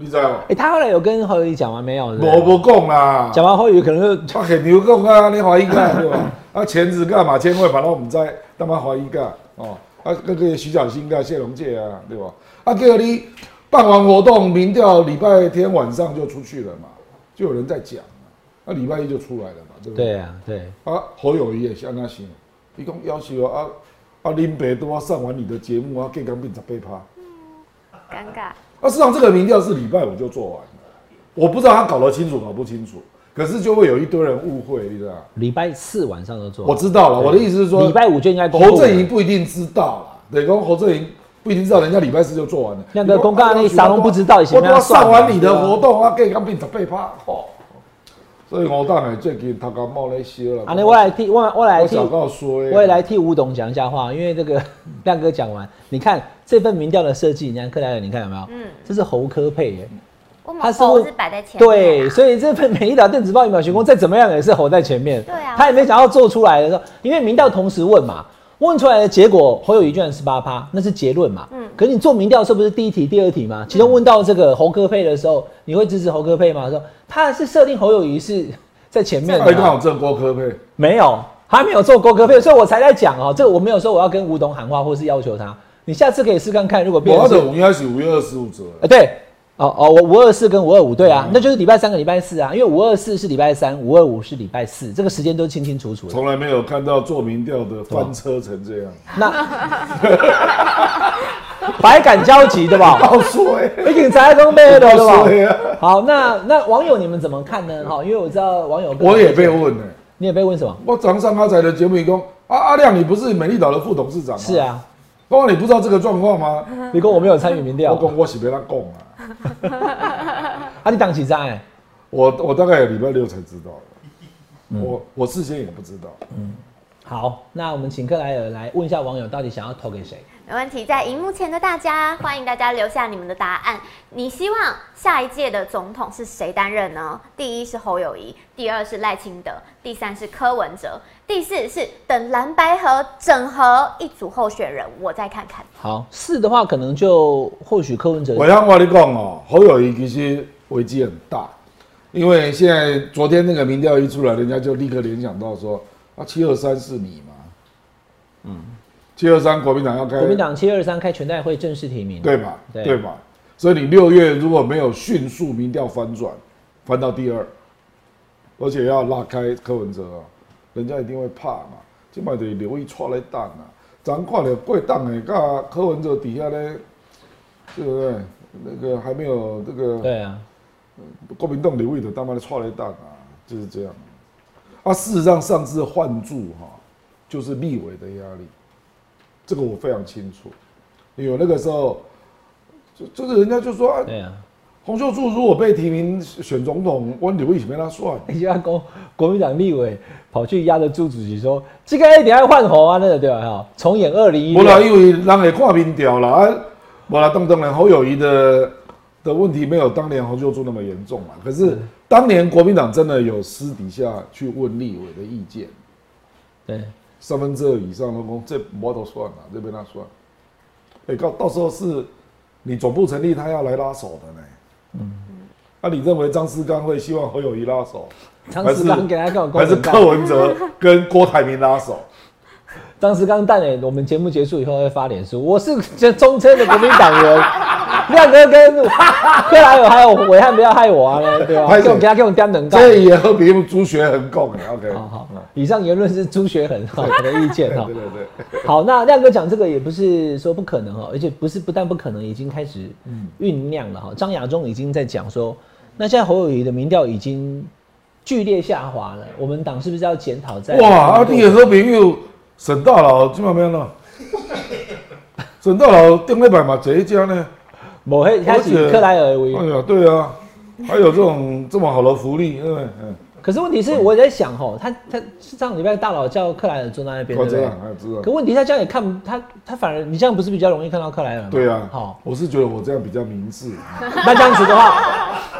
C: 你知道吗？
B: 哎、他后来有跟侯友谊讲完没有？
C: 我不讲啦，
B: 讲完侯友谊可能就
C: 他很牛讲啊，你怀疑干对吧？啊，钱子干嘛千万把他们在他妈怀疑干哦，啊，那个徐小新干谢龙介啊，对吧？啊，结果你办完活动，民调礼拜天晚上就出去了嘛，就有人在讲啊，那礼拜一就出来了嘛，对不对？
B: 对啊，对，
C: 啊，侯友谊也像那行，一共要求啊啊林北都要上完你的节目啊，健康病十被趴。
D: 尴尬。
C: 那事实上这个民调是礼拜五就做完了，我不知道他搞得清楚搞不清楚，可是就会有一堆人误会，你知道吗？
B: 礼拜四晚上就做。
C: 我知道了，我的意思是说，
B: 礼拜五就应该公布
C: 侯振营不一定知道啦，对，跟侯振营不一定知道，人家礼拜四就做完了。
B: 那个公告那啥都不知道
C: 我都要上完你的活动啊，健康病十倍趴，吼。所以我当然最近他感冒那些了。
B: 啊，那我来替我我来替
C: 我早告说，
B: 我也来替吴董讲一下话，因为这个 亮哥讲完，你看这份民调的设计，你看克莱尔，你看有没有？
D: 嗯，
B: 这是侯科配耶。他是问
D: 猴是摆在前面啊。
B: 对，所以这份美丽岛电子报一秒学工再怎么样也是侯在前面。
D: 对啊
B: 他也没想要做出来的时候，因为民调同时问嘛，问出来的结果侯友谊居然十八趴，那是结论嘛。
D: 嗯
B: 可是你做民调的时候不是第一题、第二题嘛？其中问到这个侯科配的时候，你会支持侯科配吗？说他是设定侯友谊是 在前面
C: 哎，刚好
B: 的，
C: 正郭科配，
B: 没有，还没有做郭科配，所以我才在讲哦，这个我没有说我要跟吴董喊话或是要求他，你下次可以试看看，如果变
C: 我的应该是五月二十五折。
B: 哎，对，哦哦，我五二四跟五二五对啊，那就是礼拜三跟礼拜四啊，因为五二四是礼拜三，五二五是礼拜四，这个时间都清清楚楚的。
C: 从来没有看到做民调的翻车成这样，
B: 那 百感交集对吧？
C: 好
B: 对吧？
C: 啊！
B: 好，那那网友你们怎么看呢？哈，因为我知道网友
C: 我也被，问呢，
B: 你也被问什么？
C: 我早上上阿仔的节目里讲，啊阿亮，你不是美丽岛的副董事长吗？
B: 是，啊，
C: 刚刚你不知道这个状况吗？
B: 你跟我没有参与民调
C: 我，讲我是被他讲啊，
B: 啊，你当几张哎？
C: 我我大概礼拜六才知道我我事先也不知道。
B: 好，那我们请克莱尔来问一下网友，到底想要投给谁？
D: 没问题，在荧幕前的大家，欢迎大家留下你们的答案。你希望下一届的总统是谁担任呢？第一是侯友谊，第二是赖清德，第三是柯文哲，第四是等蓝白河整合一组候选人，我再看看。
B: 好，四的话可能就或许柯文哲
C: 我要我跟你讲哦，侯友谊其实危机很大，因为现在昨天那个民调一出来，人家就立刻联想到说，啊七二三是你嘛？嗯，七二三国民党要开，
B: 国民党七二三开全代会正式提名，
C: 对嘛？
B: 对
C: 对嘛？所以你六月如果没有迅速民调翻转，翻到第二，而且要拉开柯文哲啊，人家一定会怕嘛。即摆得留意错来档啊，咱看了过档的，跟柯文哲底下呢，对不对？那个还没有这个
B: 对啊，
C: 国民党留意的，他妈的错来档啊，就是这样。啊，事实上上次换柱哈、就是立委的压力，这个我非常清楚，因为那个时候。就就是人家就说啊，
B: 对啊。
C: 洪秀柱如果被提名选总统，我刘为什么他算？
B: 你就要国国民党立委跑去压着朱主席说，这个一定要换红啊，那个对吧？哈，重演二零一
C: 不啦，
B: 六，
C: 因为人会看民调啦，啊，不啦，当当然侯友谊的的问题没有当年洪秀柱那么严重嘛。可是当年国民党真的有私底下去问立委的意见，
B: 对，
C: 三分之二以上都说这我都算了，这边他算。哎、到到时候是你总部成立，他要来拉手的呢。嗯，那、你认为张思刚会希望侯友谊拉手？
B: 张思刚给他搞
C: 还是柯文哲跟郭台铭拉手？
B: 张思刚蛋诶，我们节目结束以后会发脸书，我是这中车的国民党员，亮哥跟克莱尔还有伟汉不要害我啊，对吧？给我给他给我点冷告。
C: 这也和别用朱学恒讲的，OK。
B: 好好，以上言论是朱学恒哈 的意见哈
C: 对。对对，
B: 好，那亮哥讲这个也不是说不可能哈，而且不是不但不可能，已经开始酝酿了哈。张亚中已经在讲说，那现在侯友谊的民调已经剧烈下滑了，我们党是不是要检讨在？
C: 哇，啊，你的好朋友沈大佬今晚没有了。沈大佬顶礼拜嘛这一家呢？
B: 某黑开始克莱尔为
C: 哎呀，对啊，还有这种 这么好的福利，对不对？嗯，
B: 可是问题是，我在想吼，他他上礼拜大佬叫克莱尔坐在那边，对可。问题他这样也看不他他反而你这样不是比较容易看到克莱尔吗？
C: 对啊，
B: 好，
C: 我是觉得我这样比较明智，
B: 那这样子的话，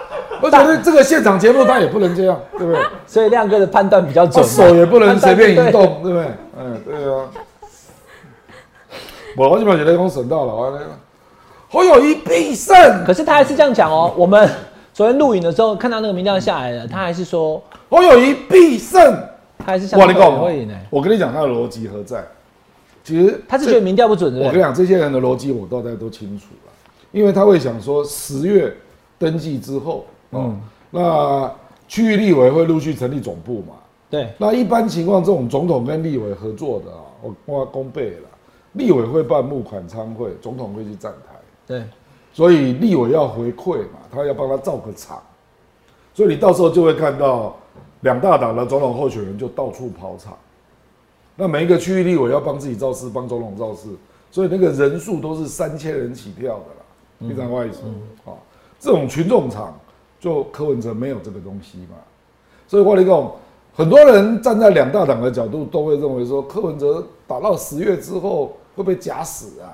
C: 而且这个现场节目他也不能这样，对不对？
B: 所以亮哥的判断比较
C: 他
B: 准嘛，
C: 手也不能随便移
B: 对。
C: 动，对不对？嗯，对啊。我我基本上在讲沈大佬啊，侯友谊必胜。
B: 可是他还是这样讲哦。我们 昨天录影的时候看到那个民调下来了，他还是说
C: 侯友谊必胜。
B: 他还是想
C: 哇，你
B: 信
C: 告诉我
B: 会赢呢。，
C: 我跟你讲他的逻辑何在？其实
B: 他是觉得民调不准，对不对？
C: 我跟你讲，这些人的逻辑我大概都清楚了，因为他会想说，十月登记之后，嗯，那区域立委会陆续成立总部嘛。
B: 对，
C: 那一般情况，这种总统跟立委合作的啊，我我公备了，立委会办募款参会，总统会去站台，
B: 对，
C: 所以立委要回馈嘛，他要帮他造个场，所以你到时候就会看到两大党的总统候选人就到处跑场。那每一个区域立委要帮自己造势，帮总统造势，所以那个人数都是三千人起跳的啦，你知道我意思？啊，这种群众场，就柯文哲没有这个东西嘛，所以我跟你讲，很多人站在两大党的角度，都会认为说柯文哲打到十月之后会被假死啊，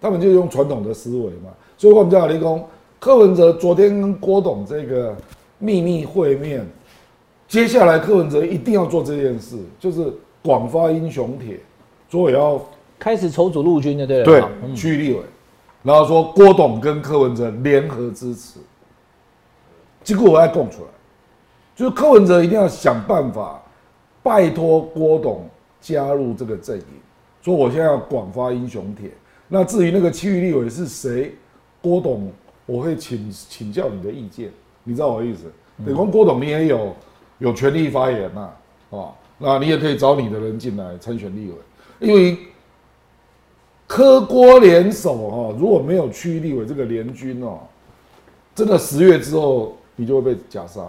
C: 他们就用传统的思维嘛，所以我们叫理工，柯文哲昨天跟郭董这个秘密会面，接下来柯文哲一定要做这件事，就是广发英雄帖，说也要
B: 开始筹组陆军的，对了，
C: 对
B: 好嗯。
C: 区域立委，然后说郭董跟柯文哲联合支持，结果我要供出来，就是柯文哲一定要想办法拜托郭董加入这个阵营，说我现在要广发英雄帖。那至于那个区域立委是谁，郭董我会请请教你的意见，你知道我的意思？等于郭董你也有有权利发言呐、啊，那你也可以找你的人进来参选立委，因为科郭联手哈、如果没有区域立委这个联军哦，真的十月之后你就会被假杀，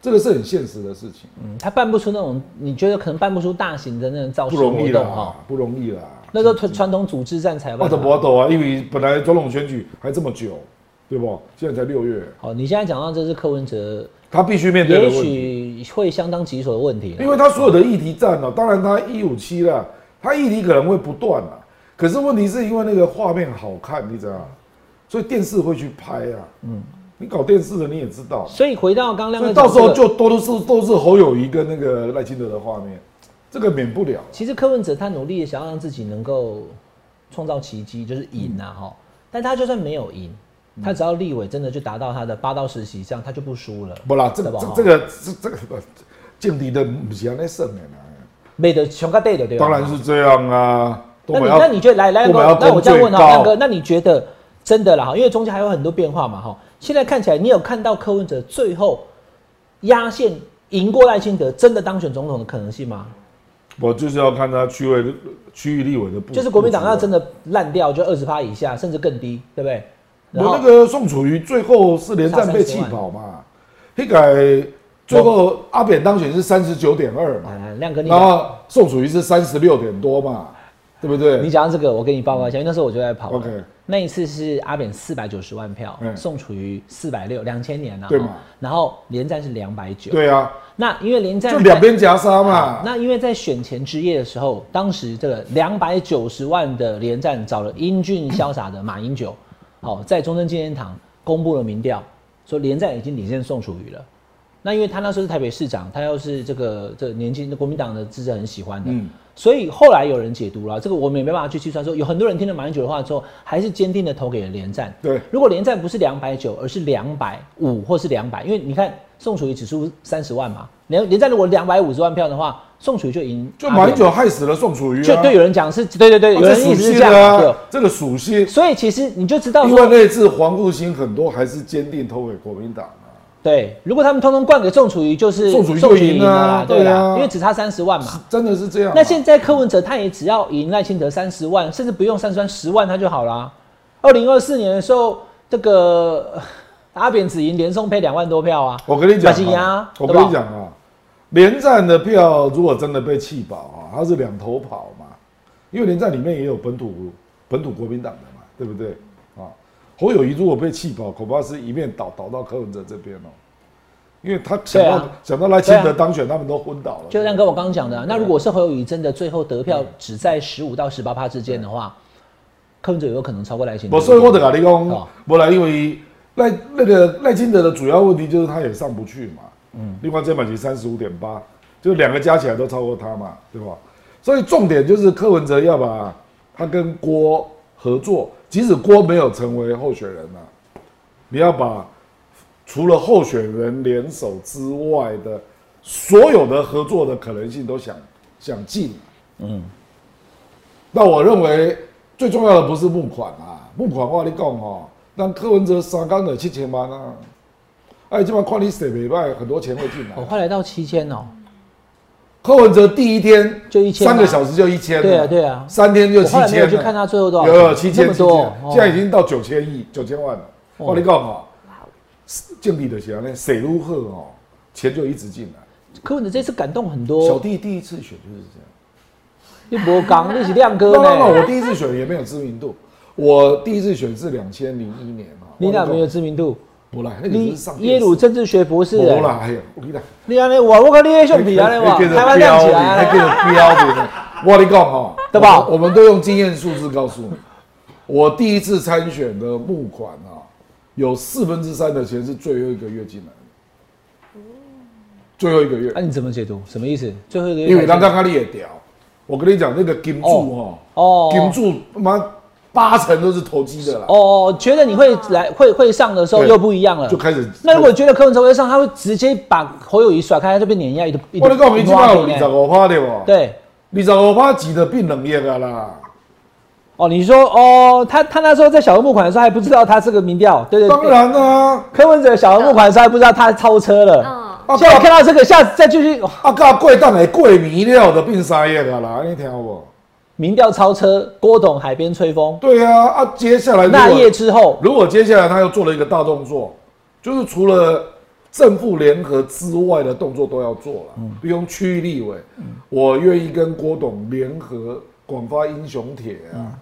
C: 这个是很现实的事情，
B: 嗯，他办不出那种你觉得可能办不出大型的那种造势
C: 不容易
B: 活动哈
C: 啦，，不容易啦。
B: 那时候传传统组织战才办法。
C: 都不懂啊，因为本来总统选举还这么久，对不？现在才六月，
B: 好，你现在讲到这是柯文哲，
C: 他必须面对的
B: 也
C: 问题，
B: 许会相当棘手的问题。
C: 因为他所有的议题战哦，当然他一五七了，他议题可能会不断啊，可是问题是因为那个画面好看，你知道？所以电视会去拍啊，嗯，你搞电视的你也知道，
B: 所以回到刚刚
C: 所以到时候就都是都是侯友谊跟那个赖清德的画面，这个免不了。
B: 其实柯文哲他努力的想要让自己能够创造奇迹，就是赢啊哈、但他就算没有赢，他只要立委真的就达到他的八到十席以上，他就不输了。
C: 不啦，这这这个这这个劲敌的不是安尼胜的啦，
B: 没得穷个对的对吧？
C: 当然是这样啊。
B: 那你那你觉得来来那我这样问哈，
C: 攻最高
B: 亮哥，那你觉得真的啦哈？因为中间还有很多变化嘛哈。现在看起来，你有看到柯文哲最后压线赢过赖清德，真的当选总统的可能性吗？
C: 我就是要看他区位区域立委的布，
B: 就是国民党要真
C: 的。
B: 烂掉，就二十趴以下，甚至更低，对不对？
C: 我那个宋楚瑜最后是连战被气跑嘛，一改最后阿扁当选是三十九点二嘛，
B: 哎，亮哥
C: 然，后宋楚瑜是三十六点多嘛，对不对？
B: 你讲到这个，我给你报告一下，因为那时候我就在跑。
C: OK
B: 那一次是阿扁四百九十万票，
C: 嗯
B: 宋楚瑜四百六，两千年啊，
C: 对嘛
B: 然后连战是两百九，
C: 对啊，
B: 那因为连战
C: 就两边夹杀嘛。
B: 那因为在选前之夜的时候，当时这个两百九十万的连战找了英俊潇洒的马英九，好、在中正纪念堂公布了民调，说连战已经领先宋楚瑜了。那因为他那时候是台北市长，他又是这个这个年轻的国民党的支持很喜欢的，
C: 嗯
B: 所以后来有人解读了，这个我们也没办法去计算说，有很多人听了马英九的话之后，还是坚定的投给了连战。
C: 对
B: 如果连战不是两百九，而是两百五或是两百，因为你看宋楚瑜只输三十万嘛，连连战如果两百五十万票的话，宋楚瑜就赢。
C: 就马英九害死了宋楚瑜啊，
B: 就对有人讲是对对对，
C: 啊
B: 有人
C: 这属性
B: 意思是这样，对
C: 啊，。这个属性，
B: 所以其实你就知道
C: 因为，那次黄复兴很多还是坚定投给国民党啊。
B: 对，如果他们通通灌给宋楚瑜，就是
C: 宋楚瑜就赢
B: 赢了
C: 了啊
B: 啦，对啦，
C: 对啊
B: 因为只差三十万嘛。
C: 真的是这样啊。
B: 那现在柯文哲他也只要赢赖清德三十万，甚至不用三十万，十万他就好啦。二零二四年的时候，这个呃 阿扁只赢连宋配两万多票啊。
C: 我跟你讲
B: 不是呀
C: 啊，我跟你讲啊，连战的票如果真的被气饱啊，他是两头跑嘛，因为连战里面也有本土本土国民党的嘛，对不对啊？侯友谊如果被气跑，恐怕是一面倒倒到柯文哲这边哦，因为他想到、
B: 啊。
C: 想到赖清德当选，他们都昏倒了。
B: 就像跟我刚刚讲的啊，那如果是侯友谊真的最后得票只在十五到十八趴之间的话，柯文哲有可能超过赖清德。
C: 我所以我得跟你讲
B: 哦，
C: 不然因为赖那个赖清德的主要问题就是他也上不去嘛，嗯，另外这满级三十五点八，就两个加起来都超过他嘛，对吧？所以重点就是柯文哲要把他跟郭合作，即使郭没有成为候选人啊，你要把除了候选人联手之外的所有的合作的可能性都想想尽，那我认为最重要的不是募款啊，募款我跟你讲哦，让柯文哲三缸的七千万啊，哎，这帮看你谁没败，很多钱会进来
B: 哦，。快来到七千哦，
C: 柯文哲第一天
B: 就1000
C: 三个小时就一千，
B: 对啊对啊
C: 三天就七千
B: 后来没有去看他最后多少
C: 有有七千
B: 多哦
C: 现在已经到九千亿九千万了。
B: 哦
C: 我跟你讲哦，建立的钱呢，水如鹤哦，钱就一直进来。
B: 柯文哲这次感动很多小，
C: 弟第一次选就是这样。
B: 你博刚你是亮哥
C: 那那那我，第一次选也没有知名度，我第一次选是两千零一年啊。
B: 你哪没有知名度？
C: 不啦，那个
B: 耶鲁政治学博士欸，
C: 没啦，哎。呀，我跟你讲，
B: 你安尼哇，我看你迄相片安尼哇，
C: 那个
B: 台湾亮起来
C: 那
B: 了，
C: 个标的，我跟你讲哈，
B: 对吧？
C: 我们都用经验数字告诉你，我第一次参选的募款啊，有四分之三的钱是最后一个月进来的，最后一个月。
B: 那，你怎么解读？什么意思？最后一个月
C: 因为刚刚刚你也屌，我跟你讲那个金柱哈，
B: 哦。
C: 金柱妈八成都是投机的啦，
B: 哦，觉得你会来会会上的时候又不一样了
C: 就。开始。
B: 那如果觉得柯文哲会上，他会直接把侯友谊甩开，他就被碾压一个一
C: 我跟你讲，你起码有二十五趴对不？，
B: 对。
C: 二十五趴挤得变冷液的啦。
B: 哦，你说哦，他他那时候在小额募款的时候还不知道他这个民调，对对对。
C: 当然啦，
B: 柯文哲小额募款的时候还不知道他超车了。
D: 嗯，
C: 啊
B: 现在看到这个，下次再继续、哦
C: 啊，搞过档的过米了就变三叶啊啦，你听有无？
B: 民调超车，郭董海边吹风，
C: 对啊，啊，接下来
B: 那夜之后，
C: 如果接下来他又做了一个大动作，就是除了正负联合之外的动作都要做了，
B: 嗯。
C: 比如区域立委，我愿意跟郭董联合广发英雄帖啊，
B: 嗯。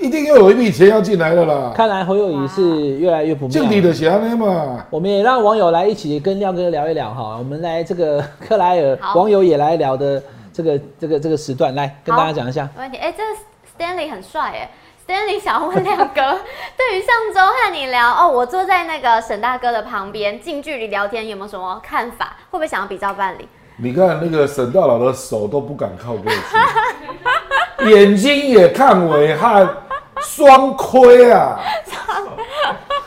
C: 一定又有一笔钱要进来的啦，
B: 看来侯友谊是越来越不妙。
C: 净底的钱呢嘛。
B: 我们也让网友来一起跟亮哥聊一聊哈，我们来这个克莱尔
D: 好。
B: 网友也来聊的这个这个这个时段，来跟大家讲一下。
D: 没问题。哎、这个 Stanley 很帅哎。Stanley 想要问亮哥，对于上周和你聊哦，我坐在那个沈大哥的旁边，近距离聊天，有没有什么看法？会不会想要比照办理？
C: 你看那个沈大佬的手都不敢靠过去，眼睛也看为汉，双亏啊！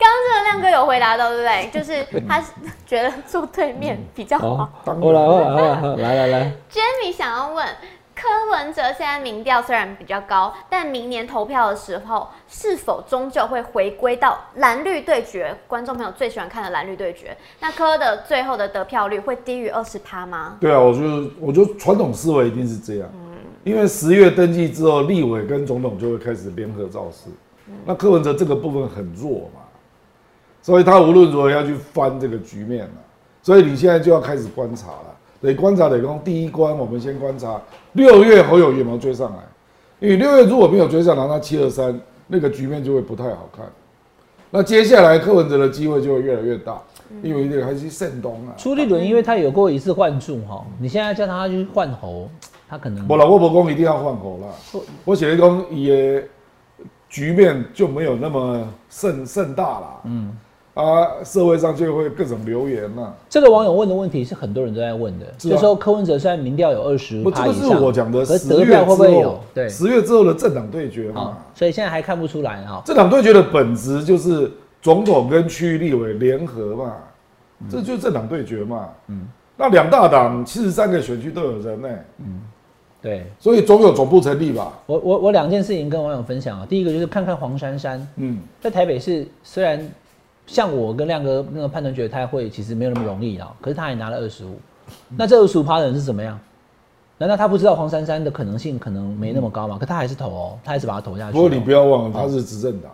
D: 刚刚这个亮哥有回答到，对不对？就是他觉得坐对面比较好。
C: 当然
B: 后来后来后来来来来来
D: ，Jamie 想要问，柯文哲现在民调虽然比较高，但明年投票的时候，是否终究会回归到蓝绿对决？观众朋友最喜欢看的蓝绿对决，那柯的最后的得票率会低于二十趴吗？
C: 对啊，我觉得我觉得传统思维一定是这样，嗯因为十月登记之后，立委跟总统就会开始联合造势，那柯文哲这个部分很弱嘛，所以他无论如何要去翻这个局面了，所以你现在就要开始观察了。得观察得从第一关，我们先观察六月侯友宜有没有追上来，因为六月如果没有追上来，那七二三那个局面就会不太好看。那接下来柯文哲的机会就会越来越大，因为这个还是盛东啊。
B: 朱立伦因为他有过一次换柱哈，你现在叫他去换侯，他可能
C: 我老我不讲一定要换侯啦，我写一公也局面就没有那么盛盛大了，嗯，啊，社会上就会各种留言啦。
B: 这个网友问的问题是很多人都在问的，
C: 是啊。
B: 就说柯文哲虽然民调有二十
C: 不，这个是我讲的十月
B: 会不会有？
C: 后？，
B: 对，
C: 十月之后的政党对决嘛，，
B: 所以现在还看不出来哈。
C: 政党对决的本质就是总统跟区域立委联合嘛，这就是政党对决嘛，嗯，那两大党七十三个选区都有人呢、
B: 对。
C: 所以总有总部成立吧，
B: 我我我两件事情跟网友分享啊，第一个就是看看黄珊珊
C: 嗯，
B: 在台北市，虽然像我跟亮哥那个判断觉得他会其实没有那么容易啊，可是他也拿了二十五，那这二十五趴的人是怎么样？难道他不知道黄珊珊的可能性可能没那么高吗？可他还是投哦，他还是把他投下去、
C: 不过你不要忘了他是执政党，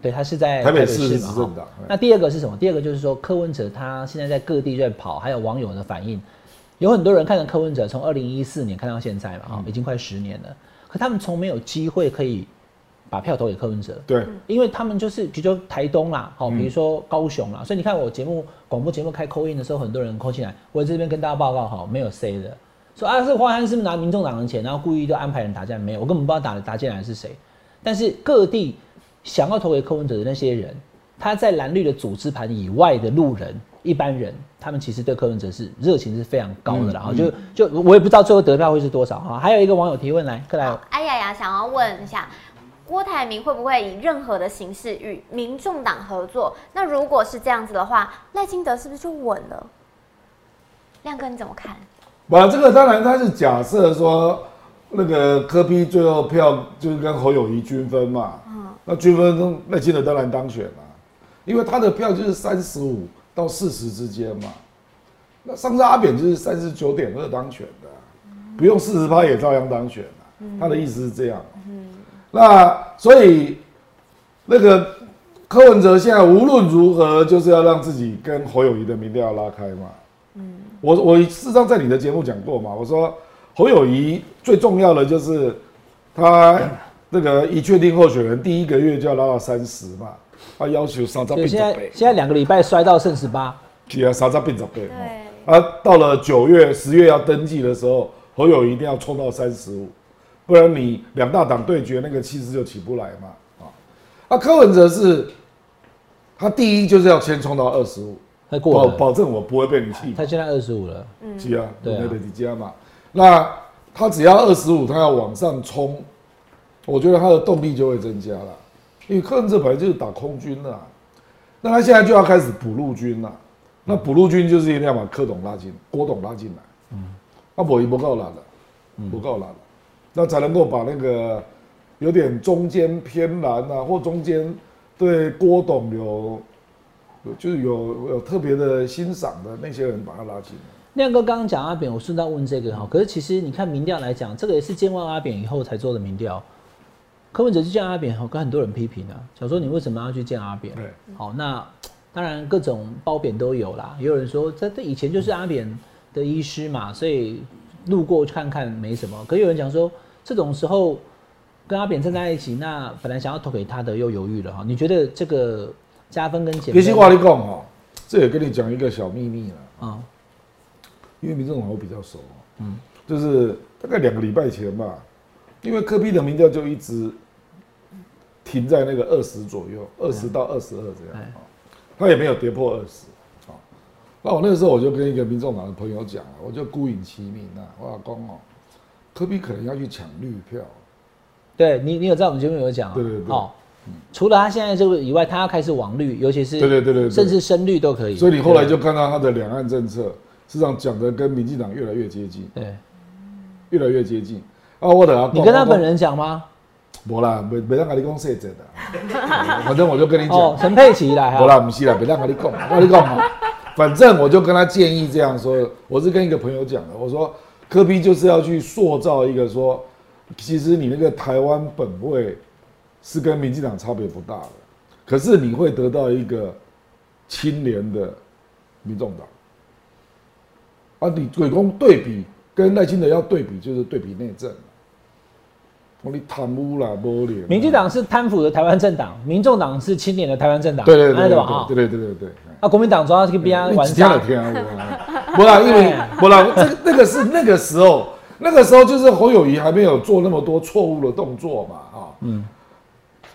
B: 对他是在
C: 台北市是执政党
B: 哈那第二个是什么？第二个就是说柯文哲他现在在各地在跑，还有网友的反应，有很多人看着柯文哲从二零一四年看到现在嘛，啊、已经快十年了，可他们从没有机会可以把票投给柯文哲，
C: 对，
B: 因为他们就是比如说台东啦，好，
C: 嗯。
B: 比如说高雄啦，所以你看我节目广播节目开扣印的时候，很多人扣进来，我这边跟大家报告哈，没有 C 的，说啊是黄安是不是拿民众党的钱，然后故意就安排人打进来，没有，我根本不知道打打进来是谁，但是各地想要投给柯文哲的那些人，他在蓝绿的组织盘以外的路人。一般人，他们其实对柯文哲是热情是非常高的啦，然后、就就我也不知道最后得票会是多少哈。还有一个网友提问来，克莱尔，
D: 哎呀呀，想要问一下，郭台铭会不会以任何的形式与民众党合作？那如果是这样子的话，赖清德是不是就稳了？亮哥你怎么看？
C: 把这个当然他是假设说那个柯批最后票就是跟侯友谊均分嘛，嗯那均分中赖清德当然当选了，因为他的票就是三十五到四十之间嘛，那上次阿扁就是三十九点二当选的，不用四十趴也照样当选了，他的意思是这样，那所以那个柯文哲现在无论如何就是要让自己跟侯友谊的民调拉开嘛。嗯我我事实上在你的节目讲过嘛，我说侯友谊最重要的就是他那个一确定候选人第一个月就要拉到三十嘛，他要求三十
B: 对，
C: 变
B: 现在
C: 倍，
B: 现在两个礼拜摔到剩十八，
C: 对啊，三十变十倍。
D: 对，
C: 啊，到了九月、十月要登记的时候，侯友谊一定要冲到三十五，不然你两大党对决那个气势就起不来嘛。啊，啊，柯文哲是，他第一就是要先冲到二十五，保
B: 他过保，
C: 保证我不会被你气跑。
B: 他现在二十五了，
C: 是啊，
B: 对啊
C: 那个底加嘛。那他只要二十五，他要往上冲，我觉得他的动力就会增加了。因为柯文哲本来就是打空军的、啊，那他现在就要开始补陆军了。那补陆军就是一定要把柯董拉进，郭董拉进来。嗯，那我一不够拉的，不够拉的，那才能够把那个有点中间偏蓝啊，或中间对郭董有有就是有有特别的欣赏的那些人把他拉进来。
B: 亮哥刚刚讲阿扁，我顺道问这个哈，可是其实你看民调来讲，这个也是见完阿扁以后才做的民调。柯文哲去见阿扁，跟很多人批评啊，想说你为什么要去见阿扁？
C: 对，
B: 好，那当然各种褒贬都有啦。也有人说这这以前就是阿扁的医师嘛，所以路过看看没什么。可有人讲说，这种时候跟阿扁站在一起，那本来想要投给他的又犹豫了哈。你觉得这个加分跟减分？
C: 其实话你讲哦，这也跟你讲一个小秘密了，
B: 啊，
C: 因为民众党我比较熟，嗯，就是大概两个礼拜前吧，因为柯批的民调就一直停在那个二十左右，二十到二十二这样。他也没有跌破二十。啊。那我那个时候我就跟一个民众党的朋友讲了，我就孤影其名啊，我老公哦，柯批可能要去抢绿票，
B: 对你，你有在我们节目有讲啊，
C: 对对对。
B: 好，除了他现在这个以外，他要开始网绿，尤其是
C: 对对对对对。
B: 甚至深绿都可以。
C: 所以你后来就看到他的两岸政策，实际上讲的跟民进党越来越接近，
B: 对，
C: 越来越接近。啊，我等下
B: 你跟他本人讲。吗？
C: 没啦，没没让跟你讲细节的，反正我就跟你
B: 哦，
C: 讲，
B: 陈佩琪来哈，
C: 没啦，不是啦，没让跟你讲，我跟你讲嘛，反正我就跟他建议这样说，我是跟一个朋友讲的，我说科比就是要去塑造一个说，其实你那个台湾本位是跟民进党差别不大的，可是你会得到一个清廉的民众党。啊，你鬼公对比跟赖清德要对比，就是对比内政。我你贪污啦，无廉。
B: 民进党是贪腐的台湾政党，民众党是清廉的台湾政党，
C: 对对对对
B: 吧
C: 对对对对对。
B: 啊，国民党主要是跟别人玩
C: 听了
B: 沙，
C: 听啊，不啦，因为
B: 哎
C: 不啦，这个那个是那个时候，那个时候就是侯友谊还没有做那么多错误的动作嘛，啊，嗯，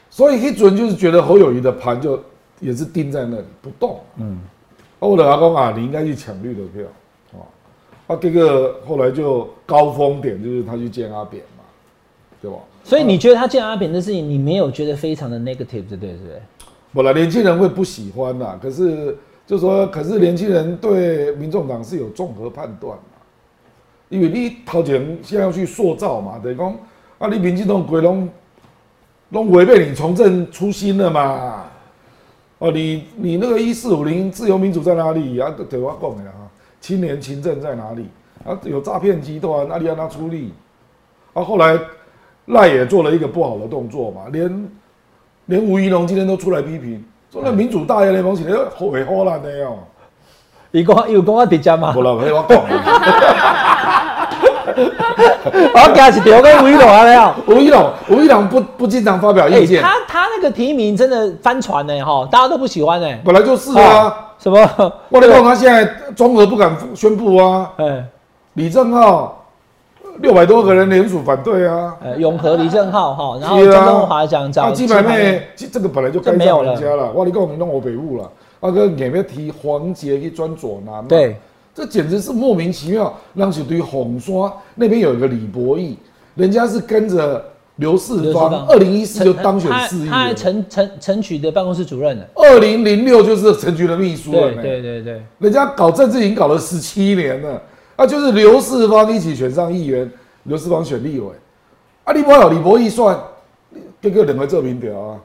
C: 所以一准就是觉得侯友谊的盘就也是定在那里不动，嗯，啊，我的阿公啊，你应该去抢绿的票，啊，啊，这个后来就高峰点就是他去见阿扁嘛，对吧？
B: 所以你觉得他见阿扁的事情，你没有觉得非常的 negative，对不对？对不对？
C: 本来年轻人会不喜欢呐，可是就说，可是年轻人对民众党是有综合判断嘛，因为你头前现在要去塑造嘛，等于讲啊，你民进党鬼拢拢违背你从政初心了嘛，哦，你你那个一四五零自由民主在哪里啊？对我讲的啊，青年勤政在哪里啊？有诈骗集团，那你让他出力？啊，后来赖也做了一个不好的动作嘛，连连吴怡龙今天都出来批评，说那民主大业联盟起来后悔后烂的哟。
B: 你讲有讲我直接吗？
C: 不了，没我讲啊，
B: 我加是丢跟吴依龙啊了。
C: 吴怡农，吴怡农不不经常发表
B: 哎、
C: 意见，
B: 他他那个提名真的翻船呢，哈，大家都不喜欢呢。
C: 本来就是啊。
B: 哦什么？
C: 我跟你讲，他现在中俄不敢宣布啊。
B: 哎，
C: 李正浩六百多个人联署反对啊。
B: 呃，永和李正浩哈，然后张东华讲找
C: 啊，基本面这这个本来就该上人家了。我跟你讲，你弄我北部了，啊个眼面提黄杰去专左南嘛。
B: 对，
C: 这简直是莫名其妙，让一堆红刷那边有一个李博义，人家是跟着刘世芳，
B: 芳
C: 二零一四就当选
B: 他
C: 四亿
B: 他陈陈陈曲的办公室主任呢。
C: 二零零六就是陈局的秘书了。
B: 对对对，
C: 人家搞政治已经搞了十七年了，啊，就是刘世芳一起选上议员，刘世芳选立委，啊，你无有李博义算，这个两个做民调啊，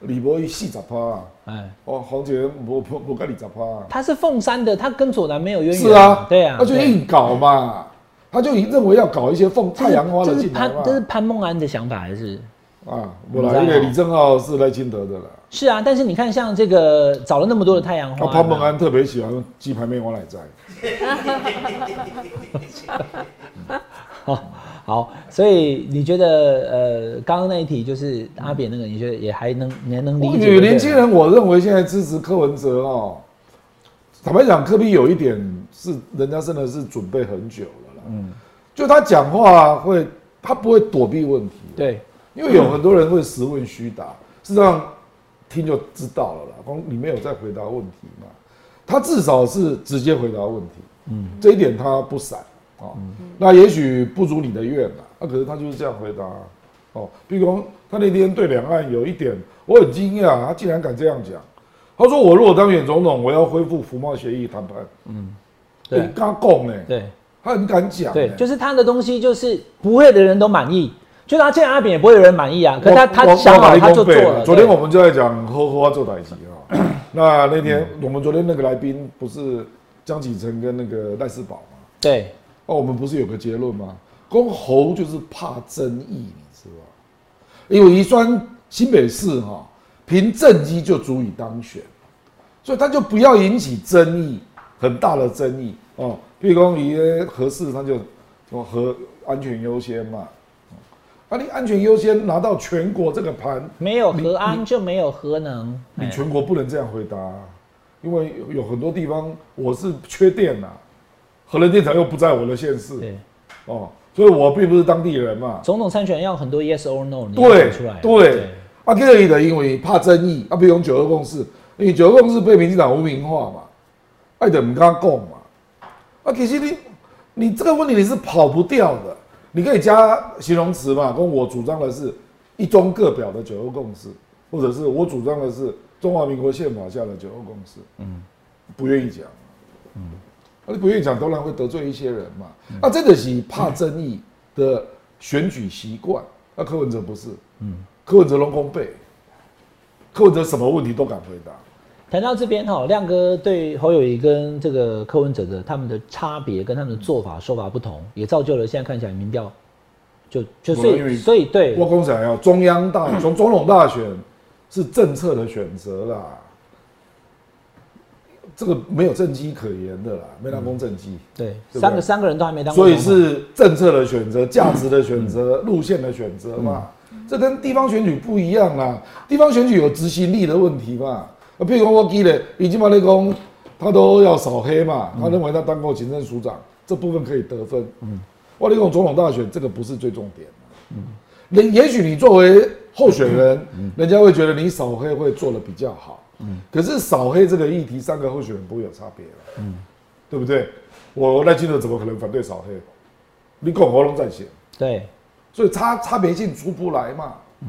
C: 李博义四十趴啊，
B: 哎，
C: 哦，黄杰无无无跟你十趴啊，
B: 他是凤山的，他跟左南没有渊源。
C: 是啊，
B: 对啊，
C: 他就硬搞嘛，他就认为要搞一些凤太阳花
B: 这是
C: 的进来嘛，
B: 潘这是潘孟安的想法还是？
C: 啊，不啦，因为李正浩是赖清德的啦，
B: 是啊，但是你看，像这个找了那么多的太阳花，
C: 那潘孟安特别喜欢鸡排妹王乃在，
B: 好，好，所以你觉得呃，刚刚那一题就是阿扁那个，你觉得也还能你还能理解？
C: 女年轻人，我认为现在支持柯文哲哦，坦白讲，柯比有一点是人家真的是准备很久了啦，嗯，就他讲话会，他不会躲避问题，
B: 对，
C: 因为有很多人会实问虚答，事实上听就知道了啦。光你没有在回答问题嘛，他至少是直接回答问题，嗯，这一点他不闪啊。那也许不如你的愿啊，那、可是他就是这样回答啊哦。比如他那天对两岸有一点，我很惊讶，他竟然敢这样讲。他说：“我如果当选总统，我要恢复服贸协议谈判。”嗯，
B: 对
C: 对，刚讲呢，
B: 对
C: 他很敢讲呢，
B: 对，就是他的东西，就是不会的人都满意，就他见阿扁也不会有人满意啊。可是他他想好他就做了。
C: 昨天我们就在讲呵呵做代级啊。那那天我们昨天那个来宾不是江启臣跟那个赖世宝吗？
B: 对
C: 哦，我们不是有个结论吗？公侯就是怕争议，你知道吧？因为宜酸新北市哈、凭政绩就足以当选，所以他就不要引起争议，很大的争议哦。譬如说你合适，他就说和安全优先嘛。啊，你安全优先拿到全国这个盘，
B: 没有核安就没有核能。
C: 你
B: 哎
C: 全国不能这样回答、啊，因为有有很多地方我是缺电呐、核能电厂又不在我的县市，
B: 对
C: 哦，所以我并不是当地人嘛。
B: 总统参选要很多 yes or no，你要
C: 对
B: 出来。
C: 对，啊，第二个的因为怕争议，啊，比如讲九二共识，因为九二共识被民进党污名化嘛，爱的唔敢讲嘛，啊，其实你你这个问题你是跑不掉的，你可以加形容词嘛，跟我主张的是一中各表的九二共识，或者是我主张的是中华民国宪法下的九二共识，嗯，不愿意讲，嗯，啊，你不愿意讲，当然会得罪一些人嘛，啊，这个是怕争议的选举习惯，那柯文哲不是，嗯，柯文哲龙宫背，柯文哲什么问题都敢回答，
B: 谈到这边哈，亮哥对侯友谊跟这个柯文哲的他们的差别跟他们的做法说法不同，也造就了现在看起来民调就就所以所以对。
C: 我公想要中央大 从总统大选是政策的选择啦，这个没有政绩可言的啦，没当公政绩，
B: 对
C: 对
B: 三个三个人都还没当过
C: 所以，是政策的选择、价值的选择、路线的选择嘛。这跟地方选举不一样啦，地方选举有执行力的问题嘛。啊，譬如说我记得已经把那公他都要扫黑嘛，他认为他当过行政署长，这部分可以得分。嗯，我那种总统大选这个不是最重点嗯，人也许你作为候选人，人家会觉得你扫黑会做的比较好。嗯，可是扫黑这个议题，三个候选人不会有差别了。嗯，对不对？我赖清德怎么可能反对扫黑？你共和龙在选，
B: 对
C: 所以差差别性出不来嘛。嗯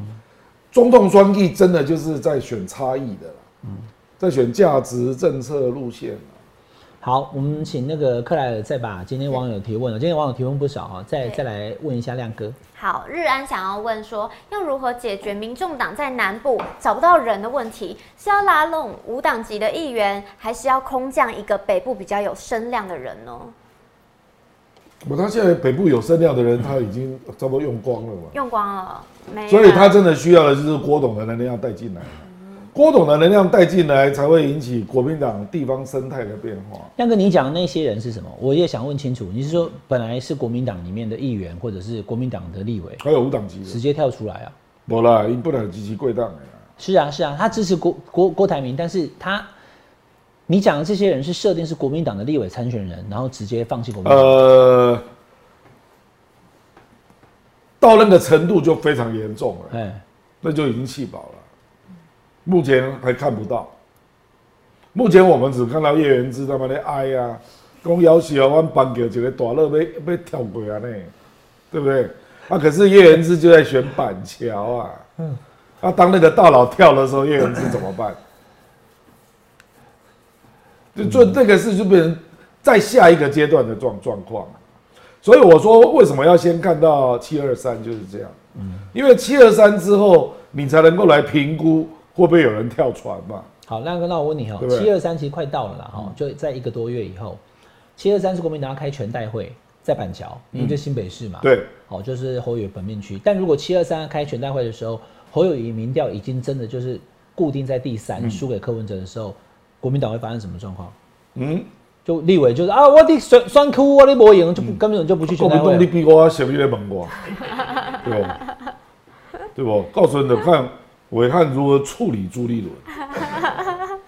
C: 中统专议真的就是在选差异的啦，在选价值、政策、路线啦
B: 好，我们请那个克莱尔再把今天网友提问了，今天网友提问不少啊，再
D: 对
B: 再来问一下亮哥。
D: 好，日安想要问说，要如何解决民众党在南部找不到人的问题？是要拉拢无党籍的议员，还是要空降一个北部比较有声量的人呢？
C: 我他现在北部有声量的人，他已经差不多用光了嘛。
D: 用光了，没。
C: 所以他真的需要的就是郭董的能量带进来，郭董的能量带进来，才会引起国民党地方生态的变化。
B: 亮哥，你讲的那些人是什么？我也想问清楚。你是说本来是国民党里面的议员，或者是国民党的立委，
C: 还有无党籍的，
B: 直接跳出来啊？
C: 不啦，因不能积极贵党的啦。
B: 是啊，是啊，他支持郭郭郭台铭，但是他你讲的这些人是设定是国民党的立委参选人，然后直接放弃国民党。
C: 呃，到那个程度就非常严重了，
B: 哎，
C: 那就已经气饱了。目前还看不到，目前我们只看到叶元之他妈的哀呀，讲要求我颁给一个大乐被被跳过啊呢，对不对？啊，可是叶元之就在选板桥啊，嗯，啊，当那个大佬跳的时候，叶元之怎么办？就做这个事就变成在下一个阶段的状状况。所以我说为什么要先看到七二三就是这样，嗯，因为七二三之后你才能够来评估会不会有人跳船嘛。
B: 好，那那我问你哈七二三其实快到了啦哈，就在一个多月以后，七二三是国民党要开全代会，在板桥，因为就新北市嘛，，
C: 对，
B: 好，就是侯友宜本命区。但如果七二三要开全代会的时候，侯友宜民调已经真的就是固定在第三，输给柯文哲的时候，国民党会发生什么状况？
C: 嗯，
B: 就立委就是啊，我的酸酸哭，我的没赢，就不根本就不去全代会
C: 国民党你。比我熟，你来问我，对不？对不？告诉你的看伟汉如何处理朱立伦。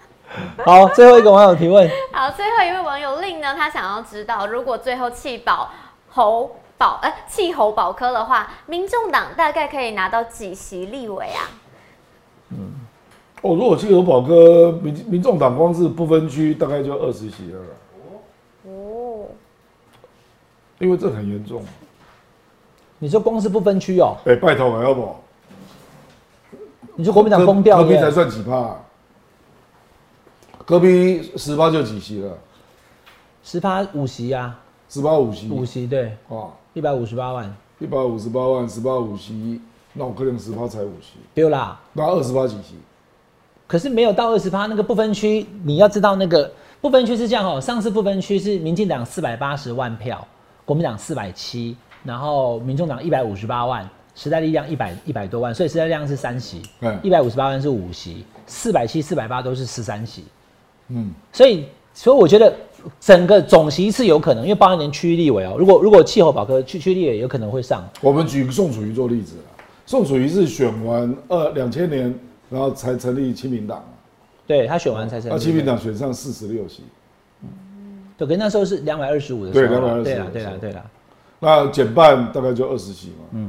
B: 好，最后一个网友提问，
D: 好，最后一位网友令呢，他想要知道，如果最后弃保侯保呃弃侯保科的话，民众党大概可以拿到几席立委啊？
C: 嗯哦，如果汽油宝科民民众党光是不分区，大概就二十席了啦，
D: 哦，
C: 因为这很严重。
B: 你说光是不分区哦，
C: 哎、拜托了，要不？
B: 你说国民党崩掉
C: 隔壁才算几趴、啊？隔壁十趴就几席了，
B: 十趴五席啊，
C: 十八五席，
B: 五席对，
C: 啊，
B: 一百五十八万，
C: 一百五十八万，十八五席，那我可能十趴才五席，
B: 对啦。
C: 那二十趴几席？
B: 可是没有到二十趴，那个不分区，你要知道那个不分区是这样哦、上次不分区是民进党四百八十万票，国民党四百七，然后民众党一百五十八万，时代力量一百一百多万，所以时代力量是三席
C: 嗯，
B: 一百五十八万是五席，四百七、四百八都是十三席，
C: 嗯，
B: 所以所以我觉得整个总席是有可能，因为包含连区域立委哦、如果如果气候保科区区立委有可能会上，
C: 我们举宋楚瑜做例子啦，宋楚瑜是选完二两千年，然后才成立亲民党。嘛，
B: 对他选完才成
C: 那
B: 立。
C: 亲民党选上四十六席，
B: 对，可是那时候是两百二十五的时候啦，
C: 对225
B: 对啦
C: 的时候。
B: 对啦对啦。
C: 那减半大概就二十席嘛。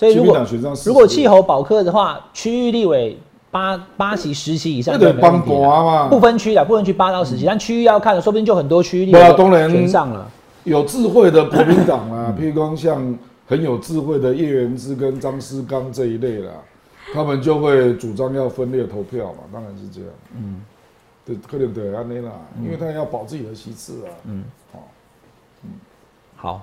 B: 所以如果
C: 亲民党选上46
B: 如果气候保科的话，区域立委八八席十席以上
C: 那得
B: 就
C: 帮国
B: 了。
C: 嘛，
B: 不分区的，不分区八到十席，但区域要看的，说不定就很多区域立
C: 不啊
B: 委
C: 当然
B: 选上了。
C: 有智慧的国民党啊，譬如说像很有智慧的叶元之跟张思刚这一类啦，他们就会主张要分裂投票嘛，当然是这样。嗯，对，可能对安内啦，因为他要保自己的席次啊。嗯，
B: 好，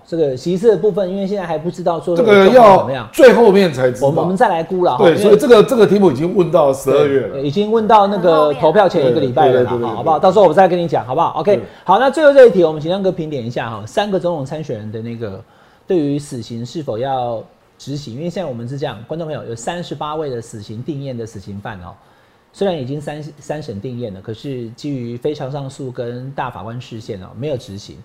B: 这个席次的部分，因为现在还不知道说
C: 这个
B: 要怎么
C: 要
B: 样，
C: 最后面才知道。
B: 我们我们再来估了哈。
C: 对，所以这个这个题目已经问到十二月了。
B: 已经问到那个投票前一个礼拜了啦，好不好？到时候我再跟你讲，好不好？OK，好，那最后这一题，我们请亮哥评点一下哈，三个总统参选人的那个对于死刑是否要执行？因为现在我们是这样，观众朋友有三十八位的死刑定验的死刑犯哦，虽然已经三三审定验了，可是基于非常上诉跟大法官视线哦，没有执行。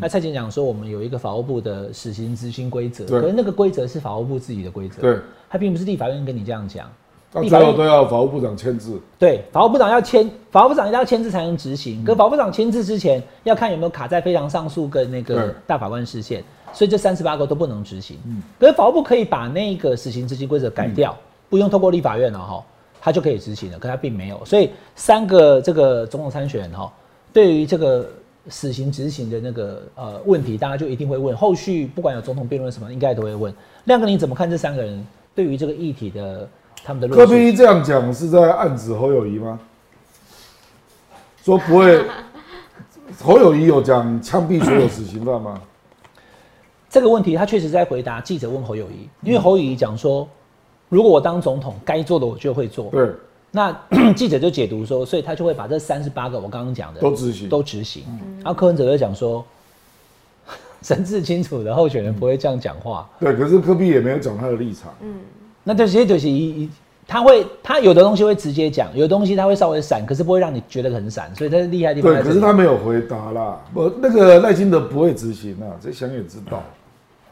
B: 那蔡警长说，我们有一个法务部的死刑执行规则，可是那个规则是法务部自己的规则，
C: 对，
B: 他并不是立法院跟你这样讲。
C: 到最后都要法务部长签字。
B: 对，法务部长要签，法务部长一定要签字才能执行。可法务部长签字之前，要看有没有卡在非常上诉跟那个大法官视线，所以这三十八个都不能执行。嗯可是法务部可以把那个死刑执行规则改掉，不用透过立法院了哈，他就可以执行了。可他并没有，所以三个这个总统参选人哈，对于这个死刑执行的那个呃问题，大家就一定会问。后续不管有总统辩论什么，应该都会问。亮哥，你怎么看这三个人对于这个议题的他们的
C: 柯
B: 论述
C: ？P 这样讲是在暗指侯友谊吗？说不会，侯友谊有讲枪毙所有死刑犯吗？
B: 这个问题，他确实在回答记者问侯友谊，因为侯友谊讲说，如果我当总统，该做的我就会做。
C: 对，
B: 那 记者就解读说，所以他就会把这三十八个我刚刚讲的
C: 都执行。
B: 都执行。然后柯文哲就讲说，神志清楚的候选人不会这样讲话，
C: 对，可是柯比也没有讲他的立场。
B: 嗯那这些就是一一他会他有的东西会直接讲，有的东西他会稍微闪，可是不会让你觉得很闪，所以他厉害的地方
C: 对。可是他没有回答啦。我，那个赖清德不会执行啊，这想也知道。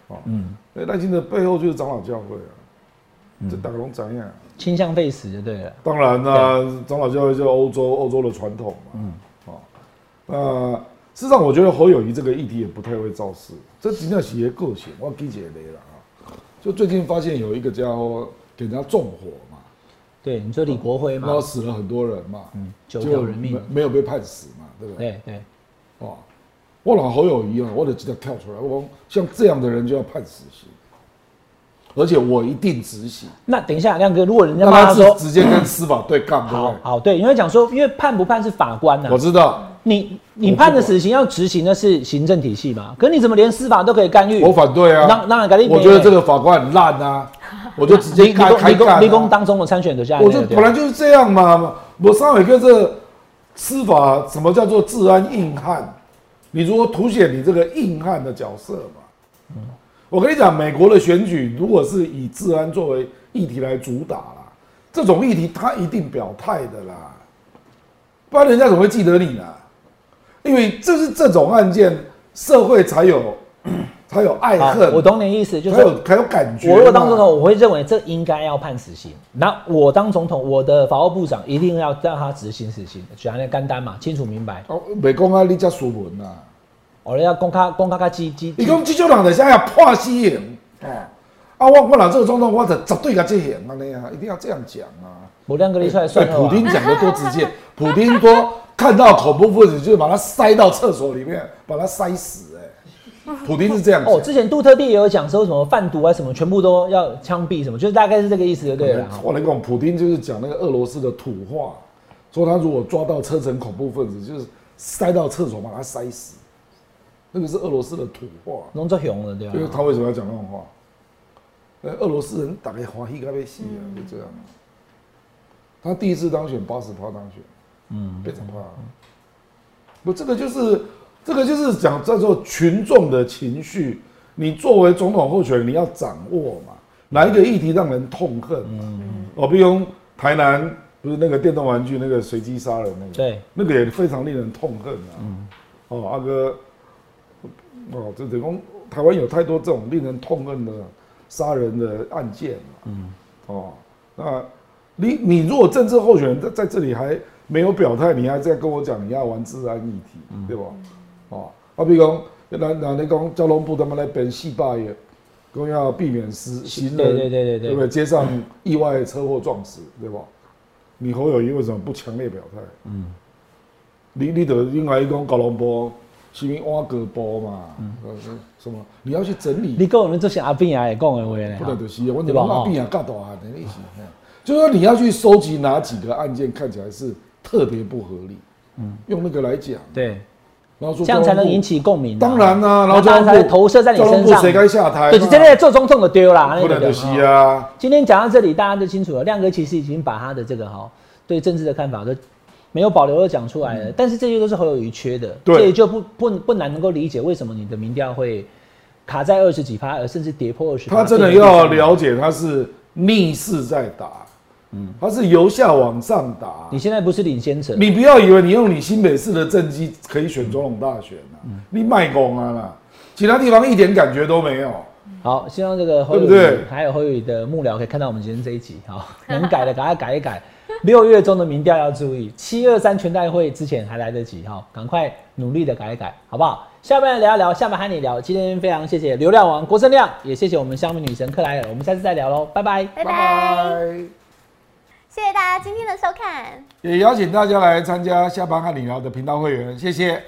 C: 哦，嗯，那赖清德背后就是长老教会啊，这大家都怎样？
B: 倾向废死就对了。
C: 当然啦、长老教会就是欧洲欧洲的传统嘛。嗯，哦，那事实上我觉得侯友谊这个议题也不太会造势，这真正是一个个性，我理解雷了啊。就最近发现有一个家伙给人家纵火嘛，
B: 对，你说李国辉
C: 然后
B: 嘛，
C: 死了很多人嘛，
B: 嗯，九
C: 就
B: 条人命
C: 没，没有被判死嘛，对不对？
B: 对对。
C: 哦，我老侯友谊啊，我得直接跳出来，我说像这样的人就要判死刑，而且我一定执行，
B: 那等一下，亮哥，如果人家
C: 让他
B: 骂他说
C: 直直接跟司法对干，对不对？
B: 好好，对，因为讲说，因为判不判是法官呐、
C: 我知道，
B: 你你判的死刑要执行的是行政体系嘛？可你怎么连司法都可以干预？
C: 我反对啊。
B: 那那赶紧
C: 我觉得这个法官很烂啊，我就直接干啊。
B: 理工当中的参选的这样，
C: 我就本来就是这样嘛。我上伟哥这司法什么叫做治安硬汉？你如果凸显你这个硬汉的角色嘛？我跟你讲，美国的选举如果是以治安作为议题来主打啦，这种议题他一定表态的啦，不然人家怎么会记得你呢？因为这是这种案件，社会才有 才有爱
B: 好
C: 恨，
B: 我懂你的意思，就是
C: 才有才有感觉。
B: 我如果当总统，我会认为这应该要判死刑。那我当总统，我的法务部长一定要让他执行死刑，讲那干单嘛，清楚明白。
C: 哦，美公啊，你叫书文呐。
B: 我要公开公开开机机，
C: 你讲这种人就是要破死刑哦。啊，我我拿这个总统，我就绝对甲执行安尼啊，一定要这样讲啊。
B: 我两个你出来
C: 对，
B: 算
C: 普丁讲的多直接，普丁说看到恐怖分子就把他塞到厕所里面，把他塞死、哎，普丁是这样讲
B: 哦，之前杜特地也有讲说什么贩毒啊什么，全部都要枪毙什么，就是大概是这个意思就对了。
C: 我来讲，普丁就是讲那个俄罗斯的土话，说他如果抓到车臣恐怖分子，就是塞到厕所把他塞死，那个是俄罗斯的土话。
B: 弄作熊了对吧
C: 就是他为什么要讲那种话？呃，俄罗斯人打开华裔该被戏啊，就这样。他第一次当选八十趴当选，嗯，非常怕。不，这个就是这个就是讲叫做群众的情绪。你作为总统候选人，你要掌握嘛，哪一个议题让人痛恨嘛？哦，比如台南不是那个电动玩具那个随机杀人那个，
B: 对，
C: 那个也非常令人痛恨啊。哦，阿哥，哦，这等于台湾有太多这种令人痛恨的杀人的案件嘛。嗯，哦，那你你如果政治候选人在在这里还没有表态，你还在跟我讲你要玩治安议题，对吧？哦，啊，比如讲，那那你讲交通部他们来本戏霸也，讲要避免死行人，
B: 对对对对对
C: 对不对？街上意外车祸撞死，对吧？你侯友谊为什么不强烈表态？嗯，你你得另外一讲高龙波，是因挖个波嘛？嗯，什么？你要去整理
B: 你跟我们这些阿兵也讲的话呢，
C: 不能就是，我
B: 对吧
C: 你把病啊干大啊的意思，就是说你要去收集哪几个案件看起来是特别不合理，嗯，用那个来讲，
B: 对，
C: 然后说
B: 这样才能引起共鸣啊。
C: 当然啦、然后
B: 那当然才投射在你身上。
C: 谁该下台嘛？
B: 对，真的做总统的丢啦，
C: 不能就是啊，
B: 今天讲到这里，大家就清楚了。亮哥其实已经把他的这个哈对政治的看法都没有保留的讲出来了，但是这些都是侯友谊缺的，
C: 对
B: 这也就不不不难能够理解为什么你的民调会卡在二十几趴，而甚至跌破二十。
C: 他真的要了解他是逆势在打，嗯，他是由下往上打
B: 你。现在不是领先者，
C: 你不要以为你用你新北市的政绩可以选总统大选啊，
B: 嗯
C: 你卖拱啊啦，其他地方一点感觉都没有。
B: 好，希望这个侯友谊
C: 对不对
B: 还有侯友谊的幕僚可以看到我们今天这一集，好，能改的赶快改一改。六月中的民调要注意，七二三全代会之前还来得及，哈，赶快努力的改一改，好不好？下班聊一聊，下班和你聊。今天非常谢谢流量王郭正亮，也谢谢我们香米女神克莱尔，我们下次再聊喽，拜拜。
D: 拜拜，谢谢大家今天的收看。
C: 也邀请大家来参加下班和你聊的频道会员，谢谢。